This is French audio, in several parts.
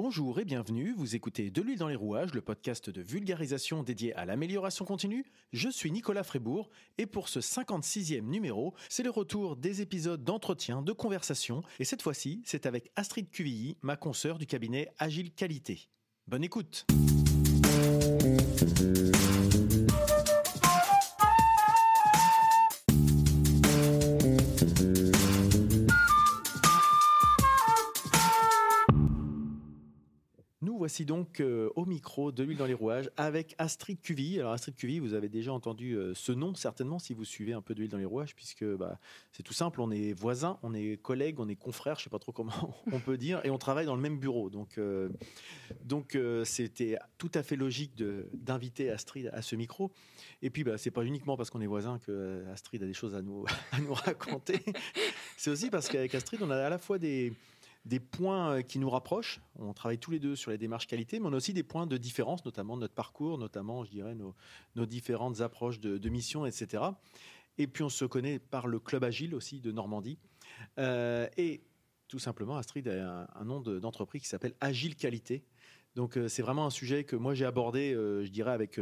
Bonjour et bienvenue, vous écoutez De l'huile dans les rouages, le podcast de vulgarisation dédié à l'amélioration continue. Je suis Nicolas Frébourg et pour ce 56e numéro, c'est le retour des épisodes d'entretien, de conversation et cette fois-ci, c'est avec Astrid Cuvilly, ma consoeur du cabinet Agile Qualité. Bonne écoute voici donc euh, au micro de l'huile dans les rouages avec Astrid Cuvy. Alors Astrid Cuvy, vous avez déjà entendu euh, ce nom certainement si vous suivez un peu de l'huile dans les rouages, puisque bah, c'est tout simple, on est voisins, on est collègues, on est confrères, je ne sais pas trop comment on peut dire, et on travaille dans le même bureau. Donc, euh, donc c'était tout à fait logique d'inviter Astrid à ce micro. Et puis, bah, c'est pas uniquement parce qu'on est voisins que Astrid a des choses à nous, à nous raconter. c'est aussi parce qu'avec Astrid, on a à la fois des des points euh, qui nous rapprochent. On travaille tous les deux sur les démarches qualité, mais on a aussi des points de différence, notamment notre parcours, notamment, je dirais, nos, différentes approches de, mission, etc. Et puis on se connaît par le club agile aussi de Normandie. Euh, et tout simplement, Astrid a un, nom d'entreprise qui s'appelle Agile Qualité. Donc euh, c'est vraiment un sujet que moi j'ai abordé, je dirais, avec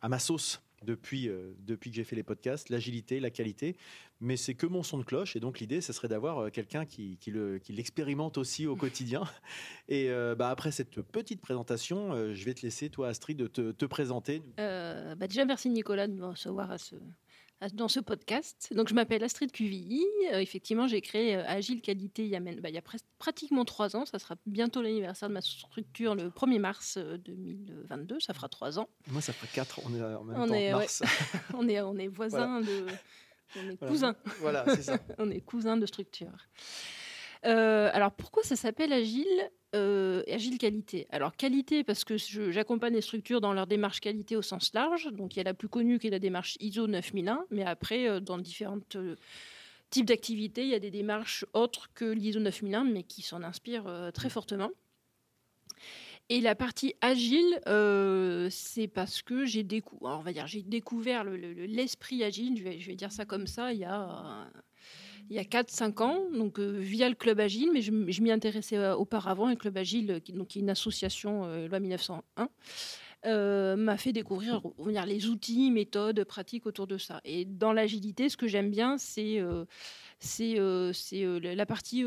à ma sauce depuis, euh, depuis que j'ai fait les podcasts, l'agilité, la qualité. Mais c'est que mon son de cloche. Et donc, l'idée, ce serait d'avoir euh, quelqu'un qui, qui, le, qui l'expérimente aussi au quotidien. Et euh, bah, après cette petite présentation, je vais te laisser, toi, Astrid, de te, te présenter. bah déjà, merci Nicolas de me recevoir à ce, dans ce podcast. Donc, je m'appelle Astrid Cuvilly. Euh, effectivement, j'ai créé euh, Agile Qualité il y a, bah, il y a pratiquement trois ans. Ça sera bientôt l'anniversaire de ma structure le 1er mars 2022. Euh, ça fera trois ans. Moi, ça fera quatre. On est en même temps est, mars. on, est, on est voisins de. On est cousins. Voilà, c'est ça. on est cousins de structure. Alors, pourquoi ça s'appelle Agile euh, agile qualité? Alors qualité parce que j'accompagne les structures dans leur démarche qualité au sens large. Donc il y a la plus connue qui est la démarche ISO 9001, mais après euh, dans différents euh, types d'activités, il y a des démarches autres que l'ISO 9001, mais qui s'en inspirent très fortement. Et la partie agile, c'est parce que j'ai découvert, on va dire, j'ai découvert l'esprit agile, je vais, je vais, dire ça comme ça, il y a il y a 4-5 ans, donc euh, via le Club Agile, mais je, m'y intéressais euh, auparavant. Le Club Agile, qui, donc, est une association euh, loi 1901, m'a fait découvrir les outils, méthodes, pratiques autour de ça. Et dans l'agilité, ce que j'aime bien, c'est la partie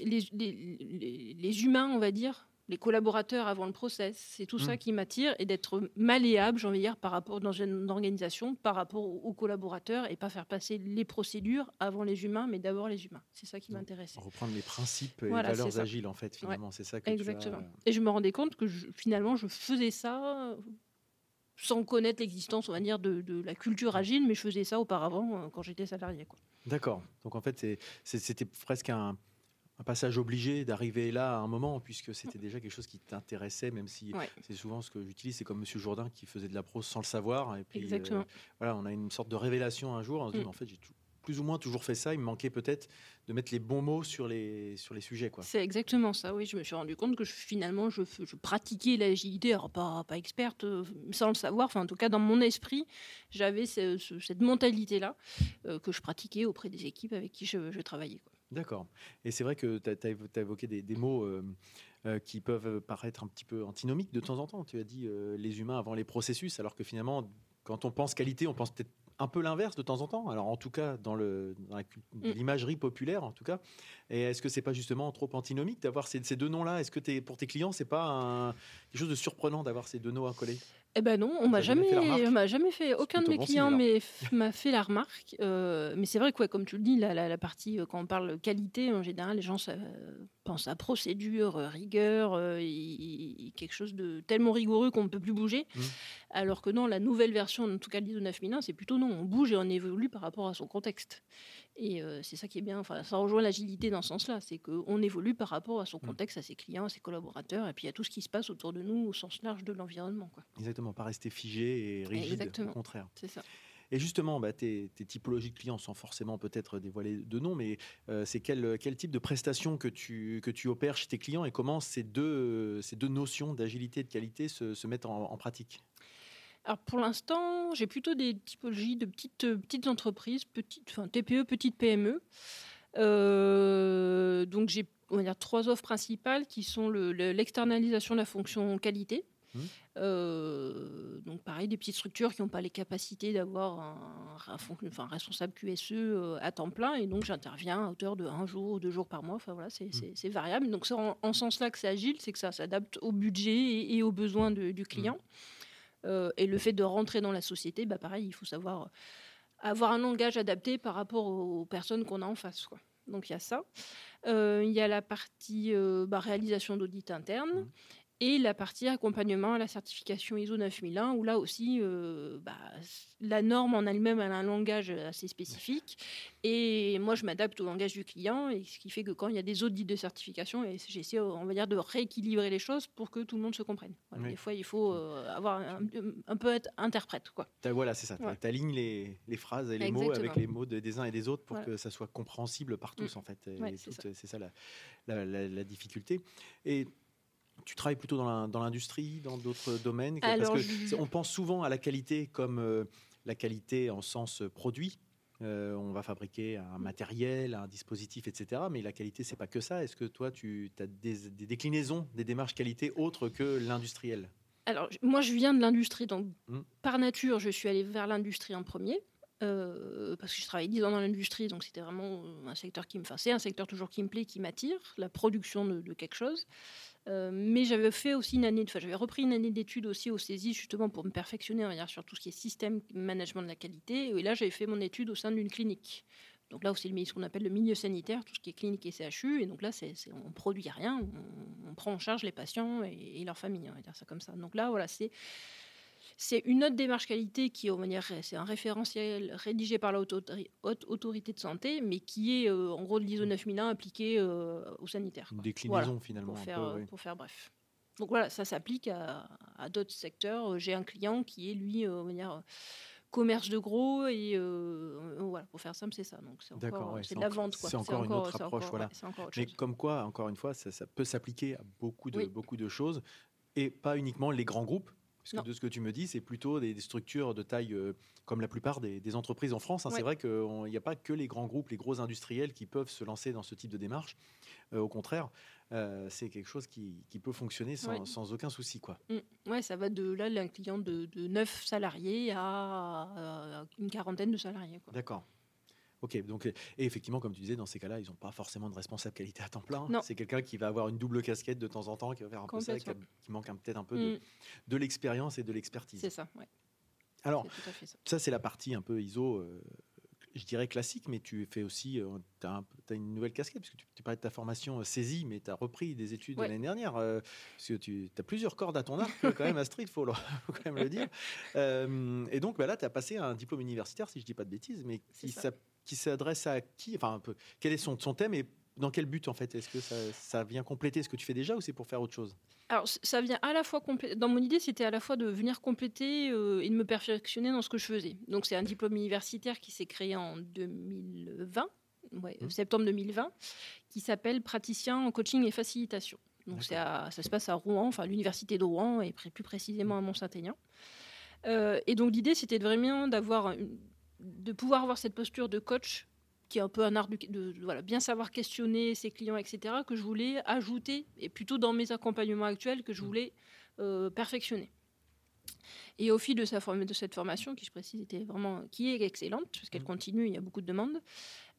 les, humains, on va dire, les collaborateurs avant le process. C'est tout ça mmh. qui m'attire et d'être malléable, j'ai envie de dire, par rapport dans une organisation, par rapport aux, collaborateurs et pas faire passer les procédures avant les humains, mais d'abord les humains. C'est ça qui m'intéresse. Reprendre les principes et les valeurs agiles, en fait, finalement. C'est ça que Exactement. Et je me rendais compte que finalement, je faisais ça sans connaître l'existence, on va dire, de, de, la culture agile, mais je faisais ça auparavant euh, quand j'étais salarié. D'accord. Donc en fait, c'était presque un un passage obligé d'arriver là à un moment, puisque c'était déjà quelque chose qui t'intéressait, même si c'est souvent ce que j'utilise, c'est comme Monsieur Jourdain qui faisait de la prose sans le savoir. Et puis, Exactement. Euh, voilà, on a une sorte de révélation un jour, on se dit, mm. en fait, j'ai plus ou moins toujours fait ça. Il me manquait peut-être de mettre les bons mots sur les, sur les sujets. Quoi. C'est exactement ça, oui. Je me suis rendu compte que finalement, je, je pratiquais l'agilité, alors pas, pas experte, euh, sans le savoir. Enfin, en tout cas, dans mon esprit, j'avais cette mentalité-là euh, que je pratiquais auprès des équipes avec qui je, je travaillais. Quoi. D'accord. Et c'est vrai que tu as, évoqué des, mots euh, euh, qui peuvent paraître un petit peu antinomiques de temps en temps. Tu as dit euh, les humains avant les processus, alors que finalement, quand on pense qualité, on pense peut-être un peu l'inverse de temps en temps. Alors en tout cas, dans mm. l'imagerie populaire, en tout cas. Et est-ce que c'est pas justement trop antinomique d'avoir ces, deux noms-là? Est-ce que es, pour tes clients, c'est pas quelque chose de surprenant d'avoir ces deux noms à coller eh ben non, on m'a jamais, on m'a jamais fait. Aucun de mes clients m'a fait la remarque. Euh, mais c'est vrai que, comme tu le dis, la, partie euh, quand on parle qualité, en général, les gens pensent à procédure, rigueur, euh, quelque chose de tellement rigoureux qu'on ne peut plus bouger. Mmh. Alors que non, la nouvelle version, en tout cas l'ISO 9001, c'est plutôt non, on bouge et on évolue par rapport à son contexte. Et c'est ça qui est bien. Enfin, ça rejoint l'agilité dans ce sens-là, c'est qu'on évolue par rapport à son mmh. contexte, à ses clients, à ses collaborateurs, et puis à tout ce qui se passe autour de nous au sens large de l'environnement. Exactement pas rester figé et rigide, au contraire. C'est ça. Et justement, bah, tes, typologies de clients, sans forcément peut-être dévoiler de nom, mais euh, c'est quel, quel, type de prestations que tu, que tu opères chez tes clients et comment ces deux, ces deux notions d'agilité et de qualité se, se mettent en, pratique? Alors pour l'instant, j'ai plutôt des typologies de petites, petites entreprises, petites, enfin TPE, petites PME. Euh, donc j'ai on va dire, trois offres principales qui sont l'externalisation de la fonction qualité. Mmh. Euh, donc pareil, des petites structures qui n'ont pas les capacités d'avoir un, un, responsable QSE euh, à temps plein, et donc j'interviens à hauteur de un jour ou deux jours par mois. Enfin voilà, c'est mmh. variable. Donc c'est en, ce sens-là que c'est agile, c'est que ça s'adapte au budget et, aux besoins du client. Mmh. Euh, et le fait de rentrer dans la société, bah pareil, il faut savoir avoir un langage adapté par rapport aux personnes qu'on a en face. Donc il y a ça. il y a la partie bah, réalisation d'audit interne et la partie accompagnement à la certification ISO 9001, où là aussi, euh, bah, la norme en elle-même a un langage assez spécifique. Et moi, je m'adapte au langage du client, et ce qui fait que quand il y a des audits de certification, j'essaie, on va dire, de rééquilibrer les choses pour que tout le monde se comprenne. Des fois, il faut euh, avoir un, peu être interprète. Quoi. Voilà, c'est ça. Tu alignes les, les, phrases et les mots avec les mots des uns et des autres pour que ça soit compréhensible par tous, mm. en fait. c'est ça, la, la, la difficulté. Et tu travailles plutôt dans l'industrie, dans d'autres domaines Parce que on pense souvent à la qualité comme euh, la qualité en sens produit. Euh, on va fabriquer un matériel, un dispositif, etc. Mais la qualité, c'est pas que ça. Est-ce que toi, tu as des, déclinaisons, des démarches qualité autres que l'industriel? Alors, moi, je viens de l'industrie. Donc, hmm. par nature, je suis allée vers l'industrie en premier. Euh, parce que je travaillé 10 ans dans l'industrie, donc c'était vraiment un secteur qui me... Un secteur toujours qui me plaît, qui m'attire, la production de quelque chose. Euh, mais j'avais fait aussi une année, enfin j'avais repris une année d'études aussi au CESI justement pour me perfectionner, sur tout ce qui est système management de la qualité. Et là, j'avais fait mon étude au sein d'une clinique. Donc là aussi, ce qu'on appelle le milieu sanitaire, tout ce qui est clinique et CHU. Et donc là, c'est, on produit rien, on, prend en charge les patients et, et leurs familles, on va dire ça comme ça. Donc là, voilà, c'est c'est une autre démarche qualité qui est, c'est un référentiel rédigé par la haute, autorité de santé, mais qui est euh, en gros de l'ISO 9001 appliqué euh, aux sanitaires. Une déclinaison finalement. Pour faire, pour faire bref. Donc voilà, ça s'applique à, d'autres secteurs. J'ai un client qui est lui, euh, dire, commerce de gros et voilà, pour faire simple, c'est ça. Donc c'est encore, c'est de la vente. C'est encore, une autre approche, voilà. Mais comme quoi, encore une fois, ça, peut s'appliquer à beaucoup de, beaucoup de choses et pas uniquement les grands groupes parce que de ce que tu me dis, c'est plutôt des, structures de taille euh, comme la plupart des, entreprises en France. Hein. C'est vrai qu'il n'y a pas que les grands groupes, les gros industriels qui peuvent se lancer dans ce type de démarche. Euh, au contraire, euh, c'est quelque chose qui, peut fonctionner sans, aucun souci. Quoi. Mmh. Ouais, ça va de là, un client de, de 9 salariés à, une quarantaine de salariés. D'accord. Ok, donc, et effectivement, comme tu disais, dans ces cas-là, ils n'ont pas forcément de responsable qualité à temps plein. C'est quelqu'un qui va avoir une double casquette de temps en temps, qui va faire un peu ça, qui, manque peut-être un peu de, mm. l'expérience et de l'expertise. C'est ça, ouais. Alors, ça, c'est la partie un peu ISO, euh, je dirais classique, mais tu fais aussi, euh, tu as, une nouvelle casquette, parce que tu, parlais de ta formation euh, saisie, mais tu as repris des études l'année dernière, parce que tu as plusieurs cordes à ton arc, quand même, Astrid, il faut, faut, quand même le dire. et donc, bah là, tu as passé un diplôme universitaire, si je ne dis pas de bêtises, mais qui s'adresse à qui Enfin, un peu, quel est son, son thème et dans quel but en fait? Est-ce que ça, vient compléter ce que tu fais déjà ou c'est pour faire autre chose? Alors ça vient à la fois compléter. Dans mon idée, c'était à la fois de venir compléter euh, et de me perfectionner dans ce que je faisais. Donc c'est un diplôme universitaire qui s'est créé en 2020, ouais, mmh. septembre 2020, qui s'appelle praticien en coaching et facilitation. Donc ça se passe à Rouen, enfin l'université de Rouen et plus précisément à Mont-Saint-Aignan. Euh, et donc l'idée, c'était vraiment d'avoir de pouvoir avoir cette posture de coach qui est un peu un art de, voilà, bien savoir questionner ses clients, etc., que je voulais ajouter, et plutôt dans mes accompagnements actuels, que je mmh. voulais euh, perfectionner. Et au fil de, sa de cette formation, qui je précise était vraiment qui est excellente, parce qu'elle mmh. continue, il y a beaucoup de demandes,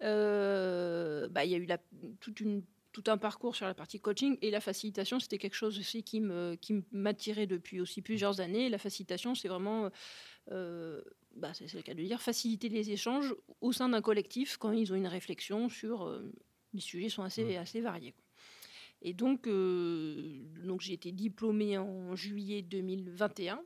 euh, bah, il y a eu la, toute une tout un parcours sur la partie coaching et la facilitation, c'était quelque chose aussi qui me qui m'attirait depuis aussi plusieurs années. La facilitation, c'est vraiment euh, bah, c'est le cas de dire, faciliter les échanges au sein d'un collectif quand ils ont une réflexion sur euh, les sujets sont assez, assez variés. Et donc, euh, donc j'ai été diplômée en juillet 2021.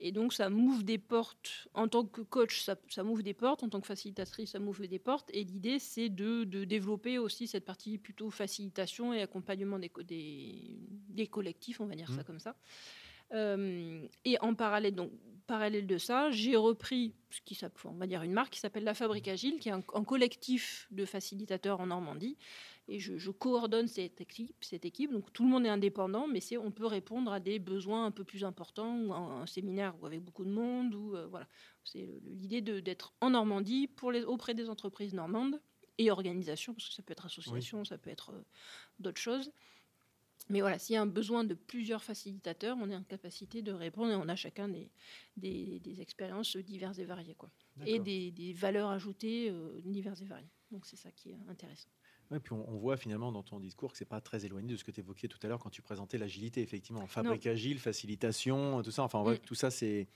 Et donc, ça m'ouvre des portes. En tant que coach, ça, ça m'ouvre des portes. En tant que facilitatrice, ça m'ouvre des portes. Et l'idée, c'est de, de, développer aussi cette partie plutôt facilitation et accompagnement des, des, des collectifs, on va dire ça mmh. comme ça. Euh, et en parallèle, donc, parallèle de ça, j'ai repris ce qui on va dire une marque qui s'appelle La Fabrique Agile, qui est un, collectif de facilitateurs en Normandie. Et je, coordonne cette équipe, cette équipe. Donc tout le monde est indépendant, mais c'est, on peut répondre à des besoins un peu plus importants, ou un, séminaire avec beaucoup de monde. Ou, euh, voilà. C'est l'idée d'être en Normandie pour les, auprès des entreprises normandes et organisation, parce que ça peut être association, ça peut être d'autres choses. Mais voilà, s'il y a un besoin de plusieurs facilitateurs, on est en capacité de répondre et on a chacun des, des, expériences diverses et variées. Quoi. Et des, des, valeurs ajoutées diverses et variées. Donc c'est ça qui est intéressant. Ouais, puis on, voit finalement dans ton discours que c'est pas très éloigné de ce que tu évoquais tout à l'heure quand tu présentais l'agilité, effectivement. Fabrique agile, facilitation, tout ça. Enfin, mm. tout ça, c'est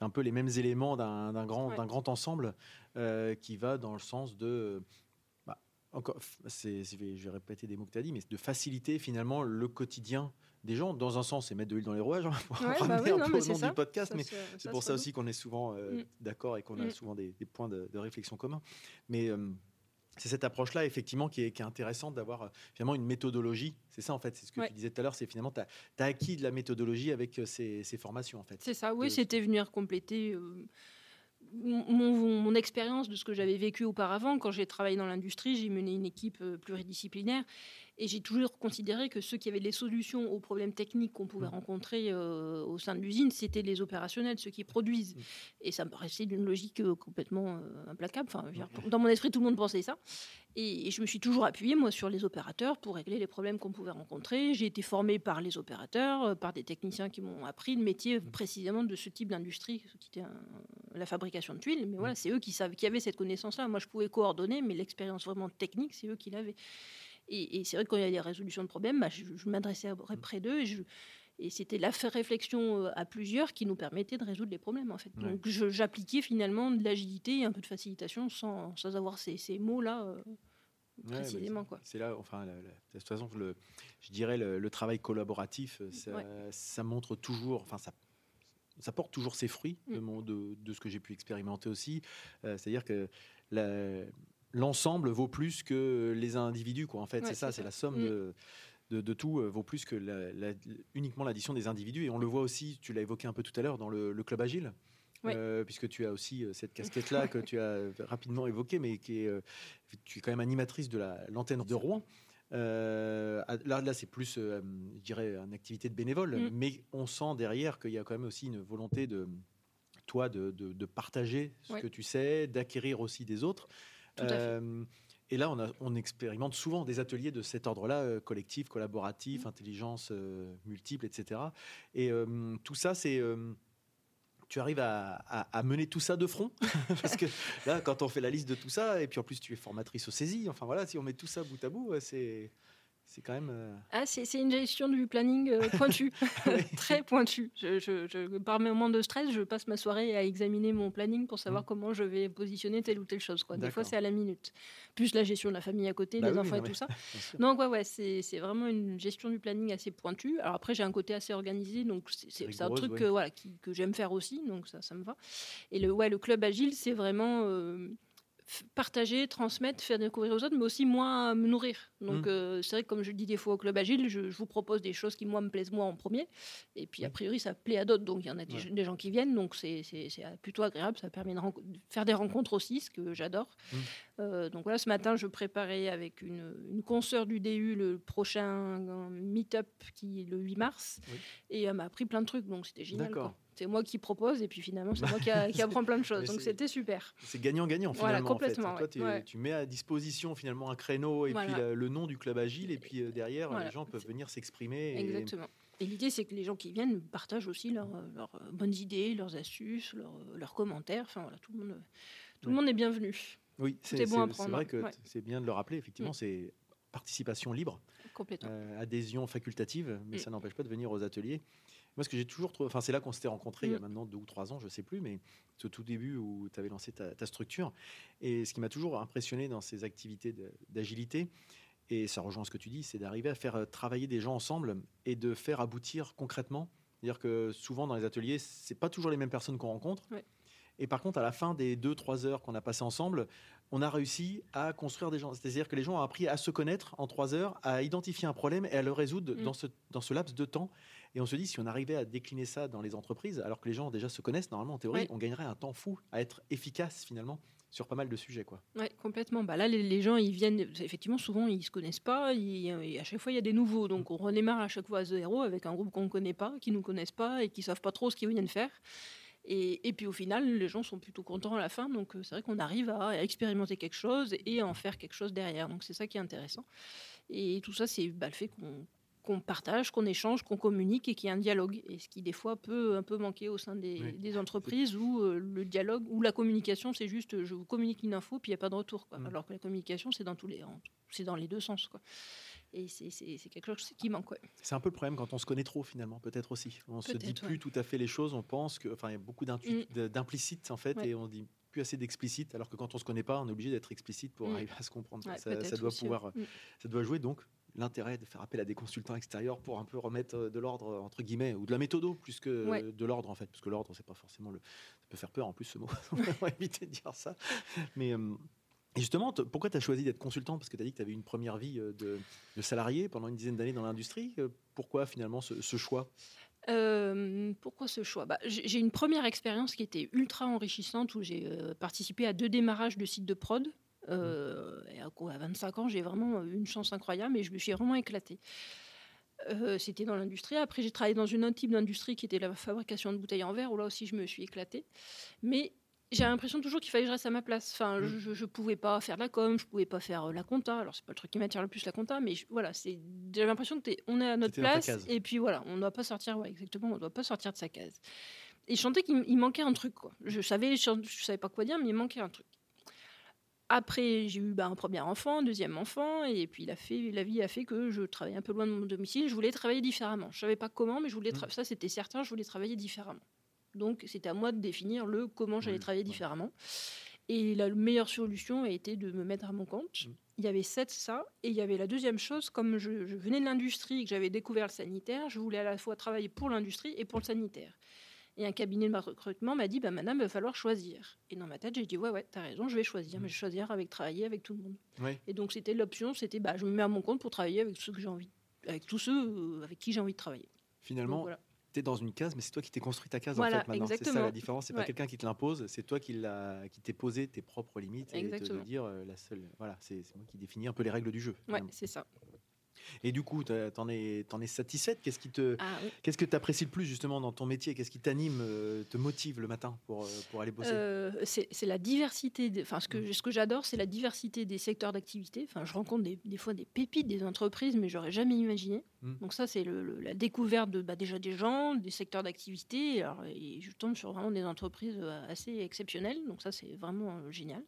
un peu les mêmes éléments d'un grand, d'un grand ensemble euh, qui va dans le sens de. Encore, c'est, je vais répéter des mots que tu as dit, mais de faciliter finalement le quotidien des gens. Dans un sens, c'est mettre de l'huile dans les rouages, hein, pour bah ramener un peu au nom du podcast, mais c'est pour ça, aussi qu'on est souvent euh, mm. d'accord et qu'on a mm. souvent des, points de, réflexion communs. Mais. Euh, c'est cette approche-là, effectivement, qui est, qui est intéressante d'avoir euh, finalement une méthodologie. C'est ça, en fait, c'est ce que tu disais tout à l'heure, c'est finalement, tu as, acquis de la méthodologie avec ces, ces formations, en fait. C'est ça, oui, c'était venir compléter euh, mon, mon expérience de ce que j'avais vécu auparavant. Quand j'ai travaillé dans l'industrie, j'ai mené une équipe pluridisciplinaire et j'ai toujours considéré que ceux qui avaient les solutions aux problèmes techniques qu'on pouvait mmh. rencontrer euh, au sein de l'usine, c'était les opérationnels, ceux qui produisent. Mmh. Et ça me paraissait d'une logique euh, complètement euh, implacable. Enfin, dans mon esprit, tout le monde pensait ça. Et, je me suis toujours appuyé, moi, sur les opérateurs pour régler les problèmes qu'on pouvait rencontrer. J'ai été formé par les opérateurs, par des techniciens qui m'ont appris le métier précisément de ce type d'industrie, qui était la fabrication de tuiles. Mais voilà, c'est eux qui, savent, qui avaient cette connaissance-là. Moi, je pouvais coordonner, mais l'expérience vraiment technique, c'est eux qui l'avaient. Et, c'est vrai que quand il y a des résolutions de problèmes, bah, je, m'adressais mmh. près d'eux et et c'était la réflexion euh, à plusieurs qui nous permettait de résoudre les problèmes en fait. Donc j'appliquais finalement de l'agilité et un peu de facilitation sans, sans avoir ces, ces mots-là euh, précisément. c'est là, enfin, de toute façon, le, je dirais le, travail collaboratif, euh, ça, montre toujours, enfin ça, ça porte toujours ses fruits de, mmh. de, de, ce que j'ai pu expérimenter aussi. C'est-à-dire que la, l'ensemble vaut plus que les individus, quoi. En fait, c'est ça, c'est la somme mm. de, de, tout euh, vaut plus que uniquement l'addition des individus. Et on le voit aussi, tu l'as évoqué un peu tout à l'heure, dans le, club agile. Euh, puisque tu as aussi euh, cette casquette-là que tu as rapidement évoquée, mais qui est, tu es quand même animatrice de l'antenne de Rouen. là, là c'est plus, je dirais, une activité de bénévole, mm. mais on sent derrière qu'il y a quand même aussi une volonté de toi de, de, partager ce que tu sais, d'acquérir aussi des autres. Euh, et là, on, on, expérimente souvent des ateliers de cet ordre-là, euh, collectif, collaboratif, mmh. intelligence euh, multiple, etc. Et tout ça, c'est tu arrives à, à, mener tout ça de front Parce que là, quand on fait la liste de tout ça, et puis en plus tu es formatrice au saisie, enfin voilà, si on met tout ça bout à bout, c'est c'est quand même. Euh, ah, c'est une gestion du planning euh, pointue, très pointue. Je, je, par mes moments de stress, je passe ma soirée à examiner mon planning pour savoir mmh. comment je vais positionner telle ou telle chose. Quoi. Des fois, c'est à la minute. Plus la gestion de la famille à côté, bah les enfants et tout ça. Donc, ouais, ouais c'est vraiment une gestion du planning assez pointue. Alors après, j'ai un côté assez organisé, donc c'est un truc que, voilà, que j'aime faire aussi, donc ça, ça me va. Et le, ouais, le club agile, c'est vraiment. Euh, partager, transmettre, faire découvrir aux autres, mais aussi moi me nourrir. Donc mmh. euh, c'est vrai que comme je le dis des fois au club agile, je, vous propose des choses qui moi me plaisent moi en premier, et puis a priori ça plaît à d'autres, donc il y en a des, gens qui viennent, donc c'est plutôt agréable, ça permet de, faire des rencontres aussi, ce que j'adore. Mmh. Euh, donc voilà, ce matin je préparais avec une, une consoeur du DU le prochain meet-up qui est le 8 mars, et elle m'a appris plein de trucs, donc c'était génial c'est moi qui propose et puis finalement c'est moi qui, apprends plein de choses. Donc c'était super. C'est gagnant-gagnant finalement. complètement. Toi, tu mets à disposition finalement un créneau et puis le, nom du club agile et puis euh, derrière les gens peuvent venir s'exprimer. Exactement. Et l'idée, c'est que les gens qui viennent partagent aussi leurs leur bonnes idées, leurs astuces, leurs commentaires. Enfin voilà, tout le monde, tout le monde est bienvenu. Oui, c'est bon vrai que c'est bien de le rappeler. Effectivement, mm. c'est participation libre, euh, adhésion facultative, mais mm. ça n'empêche pas de venir aux ateliers. Moi, ce que j'ai toujours trouvé, enfin, c'est là qu'on s'était rencontrés il y a mm. maintenant deux ou trois ans, je sais plus, mais ce tout début où tu avais lancé ta, structure. Et ce qui m'a toujours impressionné dans ces activités d'agilité, et ça rejoint ce que tu dis, c'est d'arriver à faire euh, travailler des gens ensemble et de faire aboutir concrètement. C'est-à-dire que souvent dans les ateliers, c'est pas toujours les mêmes personnes qu'on rencontre. Et par contre, à la fin des deux, trois heures qu'on a passées ensemble, on a réussi à construire des gens. C'est-à-dire que les gens ont appris à se connaître en trois heures, à identifier un problème et à le résoudre mm. dans, ce, dans ce laps de temps. Et on se dit, si on arrivait à décliner ça dans les entreprises, alors que les gens déjà se connaissent, normalement, en théorie, on gagnerait un temps fou à être efficace finalement sur pas mal de sujets. Quoi. Oui, complètement. Bah là, les, gens, ils viennent, effectivement, souvent, ils ne se connaissent pas. et à chaque fois, il y a des nouveaux. Donc, on redémarre à chaque fois à zéro avec un groupe qu'on ne connaît pas, qui ne nous connaissent pas et qui ne savent pas trop ce qu'ils viennent faire. Et, puis au final, les gens sont plutôt contents à la fin. Donc c'est vrai qu'on arrive à expérimenter quelque chose et à en faire quelque chose derrière. Donc c'est ça qui est intéressant. Et tout ça, c'est bah, le fait qu'on partage, qu'on échange, qu'on communique et qu'il y ait un dialogue. Et ce qui, des fois, peut un peu manquer au sein des, entreprises où le dialogue, où la communication, c'est juste je vous communique une info, puis il n'y a pas de retour. Quoi. Mmh. Alors que la communication, c'est dans, tous les, c'est dans les deux sens. Quoi. Et c'est quelque chose qui manque. C'est un peu le problème quand on se connaît trop finalement, peut-être aussi. On se dit plus tout à fait les choses, on pense que, enfin, il y a beaucoup mm. d'implicites en fait, et on dit plus assez d'explicite, alors que quand on se connaît pas, on est obligé d'être explicite pour mm. arriver à se comprendre. ça, doit pouvoir, mm. ça doit jouer donc l'intérêt de faire appel à des consultants extérieurs pour un peu remettre euh, de l'ordre entre guillemets ou de la méthode plus que de l'ordre en fait, parce que l'ordre c'est pas forcément le, ça peut faire peur en plus ce mot. on va éviter de dire ça, mais justement, pourquoi tu as choisi d'être consultant? Parce que tu as dit que tu avais une première vie euh, de, salarié pendant une dizaine d'années dans l'industrie. Euh, pourquoi finalement ce, choix? Euh, pourquoi ce choix? Bah, J'ai une première expérience qui était ultra enrichissante où j'ai participé à deux démarrages de sites de prod. À, 25 ans, j'ai vraiment eu une chance incroyable et je me suis vraiment éclatée. C'était dans l'industrie. Après, j'ai travaillé dans une autre type d'industrie qui était la fabrication de bouteilles en verre, où là aussi je me suis éclatée. Mais j'ai l'impression toujours qu'il fallait que je reste à ma place. Enfin, mmh. je, ne pouvais pas faire de la com, je pouvais pas faire euh, la compta. Alors c'est pas le truc qui m'attire le plus la compta, mais voilà, c'est j'ai l'impression que on est à notre place et puis voilà, on ne doit pas sortir. Ouais, exactement, on doit pas sortir de sa case. Et je sentais qu'il manquait un truc quoi. Je savais, je, savais pas quoi dire, mais il manquait un truc. Après, j'ai eu bah, un premier enfant, un deuxième enfant, et puis il a fait, la vie a fait que je travaillais un peu loin de mon domicile. Je voulais travailler différemment. Je savais pas comment, mais je voulais mmh. ça c'était certain. Je voulais travailler différemment. Donc c'était à moi de définir le comment j'allais travailler différemment. Et la meilleure solution a été de me mettre à mon compte. Mmh. Il y avait sept ça. Et il y avait la deuxième chose, comme je, venais de l'industrie et que j'avais découvert le sanitaire, je voulais à la fois travailler pour l'industrie et pour le sanitaire. Et un cabinet de recrutement m'a dit, bah, madame, il va falloir choisir. Et dans ma tête, j'ai dit, ouais, ouais, t'as raison, je vais choisir. Mais je vais choisir avec travailler avec tout le monde. Et donc, c'était l'option, c'était, bah, je me mets à mon compte pour travailler avec ceux que j'ai envie, avec tous ceux euh, avec qui j'ai envie de travailler. Finalement, dans une case, mais c'est toi qui t'es construit ta case en fait maintenant. C'est ça la différence. C'est pas quelqu'un qui te l'impose, c'est toi qui, qui t'es posé tes propres limites et te, dire euh, la seule. Voilà, c'est moi qui définis un peu les règles du jeu. Ouais, c'est ça. Et du coup, tu en es, es satisfaite? Qu'est-ce qui te, ah qu'est-ce que tu apprécies le plus justement dans ton métier? Qu'est-ce qui t'anime, euh, te motive le matin pour, euh, pour aller bosser? Euh, c'est, la diversité. Enfin, ce que, mmh. ce que j'adore, c'est la diversité des secteurs d'activité. Enfin, je rencontre des, des, fois des pépites des entreprises, mais j'aurais jamais imaginé. Mmh. Donc ça, c'est le, la découverte de bah, déjà des gens, des secteurs d'activité. Et je tombe sur vraiment des entreprises assez exceptionnelles. Donc ça, c'est vraiment génial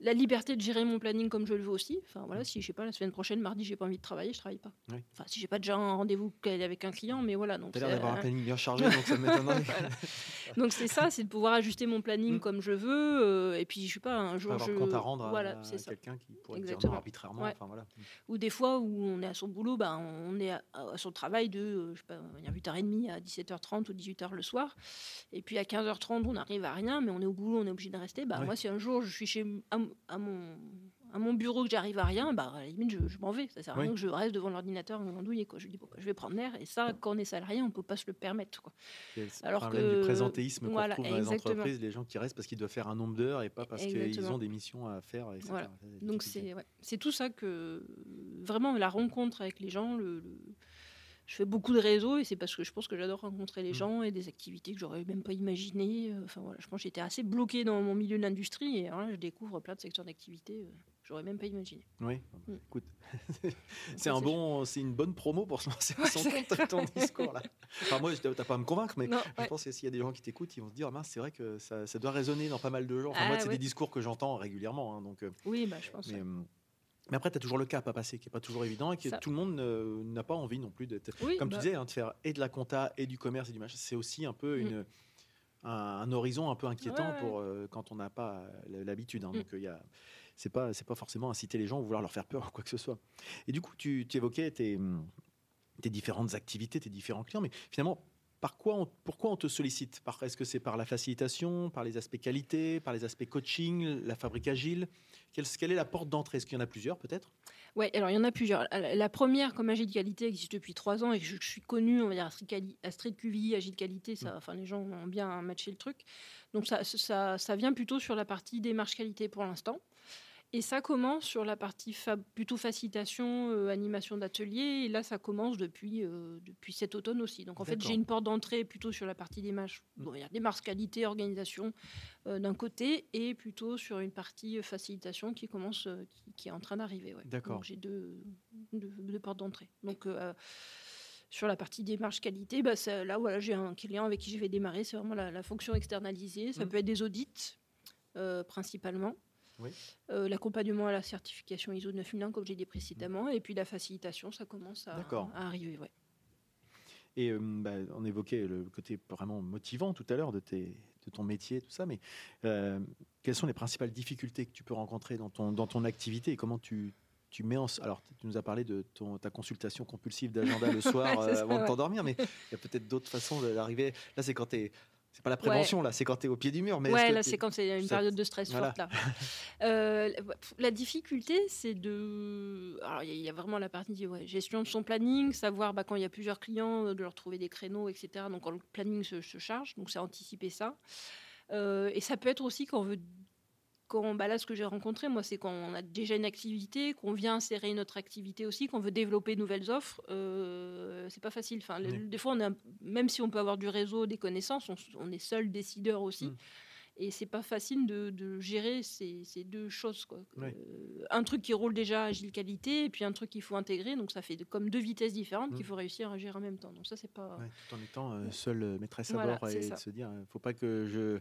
la liberté de gérer mon planning comme je le veux aussi. Enfin voilà, mm. si je sais pas la semaine prochaine, mardi, j'ai pas envie de travailler, je travaille pas. Enfin si j'ai pas déjà un rendez-vous avec un client, mais voilà. Donc. T'as l'air d'avoir un planning bien chargé, donc ça m'étonnerait. Donc c'est ça, c'est de pouvoir ajuster mon planning mm. comme je veux. Euh, et puis je sais pas un jour avoir je. compte à rendre voilà, à, quelqu'un qui pourrait Exactement. dire non arbitrairement. Enfin, voilà. Ou des fois où on est à son boulot, bah, on est à, son travail de euh, je sais pas, 8h30 à 17h30 ou 18h le soir. Et puis à 15h30, on n'arrive à rien, mais on est au boulot, on est obligé de rester. Bah, Moi, si un jour je suis chez à, mon, à mon bureau que j'arrive à rien, bah, à la limite, je, m'en vais. Ça sert à rien que je reste devant l'ordinateur m'andouiller. Je dis, bon, bah, je vais prendre l'air. Et ça, quand on est salarié, on ne peut pas se le permettre. Quoi. Alors que. du présentéisme qu'on trouve dans les entreprises, les gens qui restent parce qu'ils doivent faire un nombre d'heures et pas parce qu'ils ont des missions à faire. Donc, c'est ouais. tout ça que. Vraiment, la rencontre avec les gens, le je fais beaucoup de réseaux et c'est parce que je pense que j'adore rencontrer les mmh. gens et des activités que j'aurais même pas imaginées. Euh, enfin voilà, je pense que j'étais assez bloqué dans mon milieu de l'industrie et je découvre plein de secteurs d'activité. Euh, j'aurais même pas imaginé. Oui, mmh. écoute, c'est un bon, c'est une bonne promo pour se lancer à son compte ton discours là. Enfin moi, t'as pas à me convaincre, mais je pense que s'il y a des gens qui t'écoutent, ils vont se dire, mince, c'est vrai que ça, ça, doit résonner dans pas mal de gens. Enfin, moi, ah c'est des discours que j'entends régulièrement, hein, donc. Euh, oui, bah je pense. Mais après, tu as toujours le cap à passer qui n'est pas toujours évident et que tout le monde n'a pas envie non plus d'être. comme tu bah disais, hein, de faire et de la compta et du commerce et du machin. C'est aussi un peu mm. un, horizon un peu inquiétant pour euh, quand on n'a pas l'habitude. Hein. Mm. Donc, il y a. C'est pas, pas forcément inciter les gens ou vouloir leur faire peur ou quoi que ce soit. Et du coup, tu, tu évoquais tes, tes différentes activités, tes différents clients, mais finalement, par quoi on, pourquoi on te sollicite? Est-ce que c'est par la facilitation, par les aspects qualité, par les aspects coaching, la fabrique agile? Quelle, est la porte d'entrée? Est-ce qu'il y en a plusieurs peut-être? Oui, alors il y en a plusieurs. La première, comme Agile Qualité, existe depuis trois ans et je, suis connue, on va dire, Astrid QVI, Agile Qualité, ça, mm. enfin, les gens ont bien matché le truc. Donc ça, ça, ça vient plutôt sur la partie démarche qualité pour l'instant. Et ça commence sur la partie plutôt facilitation, euh, animation d'atelier. Et là, ça commence depuis, euh, depuis cet automne aussi. Donc en fait, j'ai une porte d'entrée plutôt sur la partie démarche. Mm. Bon, il y a démarche qualité, organisation euh, d'un côté, et plutôt sur une partie facilitation qui commence, qui, est en train d'arriver. D'accord. Donc j'ai deux, deux, portes d'entrée. Donc sur la partie démarche qualité, bah, là voilà, j'ai un client avec qui je vais démarrer. C'est vraiment la, fonction externalisée. Ça mm. peut être des audits principalement. Euh, l'accompagnement à la certification ISO 9001, comme j'ai dit précédemment, et puis la facilitation, ça commence à, arriver. Ouais. Et euh, bah, on évoquait le côté vraiment motivant tout à l'heure de, de ton métier, tout ça, mais euh, quelles sont les principales difficultés que tu peux rencontrer dans ton, dans ton activité et comment tu, tu mets en... Alors, tu nous as parlé de ton, ta consultation compulsive d'agenda le soir avant de t'endormir, mais il y a peut-être d'autres façons d'arriver. Là, c'est quand tu es c'est pas la prévention, là, c'est quand tu es au pied du mur. Mais ouais, là, c'est quand c'est une période de stress forte. Là. Euh, la difficulté, c'est de. Alors, il y, a vraiment la partie ouais, gestion de son planning, savoir bah, quand il y a plusieurs clients, euh, de leur trouver des créneaux, etc. Donc, quand le planning se, charge, donc c'est anticiper ça. Euh, et ça peut être aussi quand on veut quand, bah là, ce que j'ai rencontré, moi, c'est quand on a déjà une activité, qu'on vient insérer notre activité aussi, qu'on veut développer de nouvelles offres. Euh, c'est pas facile. Enfin, des fois, on a, même si on peut avoir du réseau, des connaissances, on, est seul décideur aussi. Mm. Et c'est pas facile de, gérer ces, deux choses. Quoi. Euh, un truc qui roule déjà agile qualité, et puis un truc qu'il faut intégrer. Donc ça fait comme deux vitesses différentes qu'il mm. faut réussir à gérer en même temps. Donc ça, c'est pas. tout en étant euh, seul maîtresse à bord et se dire, il faut pas que je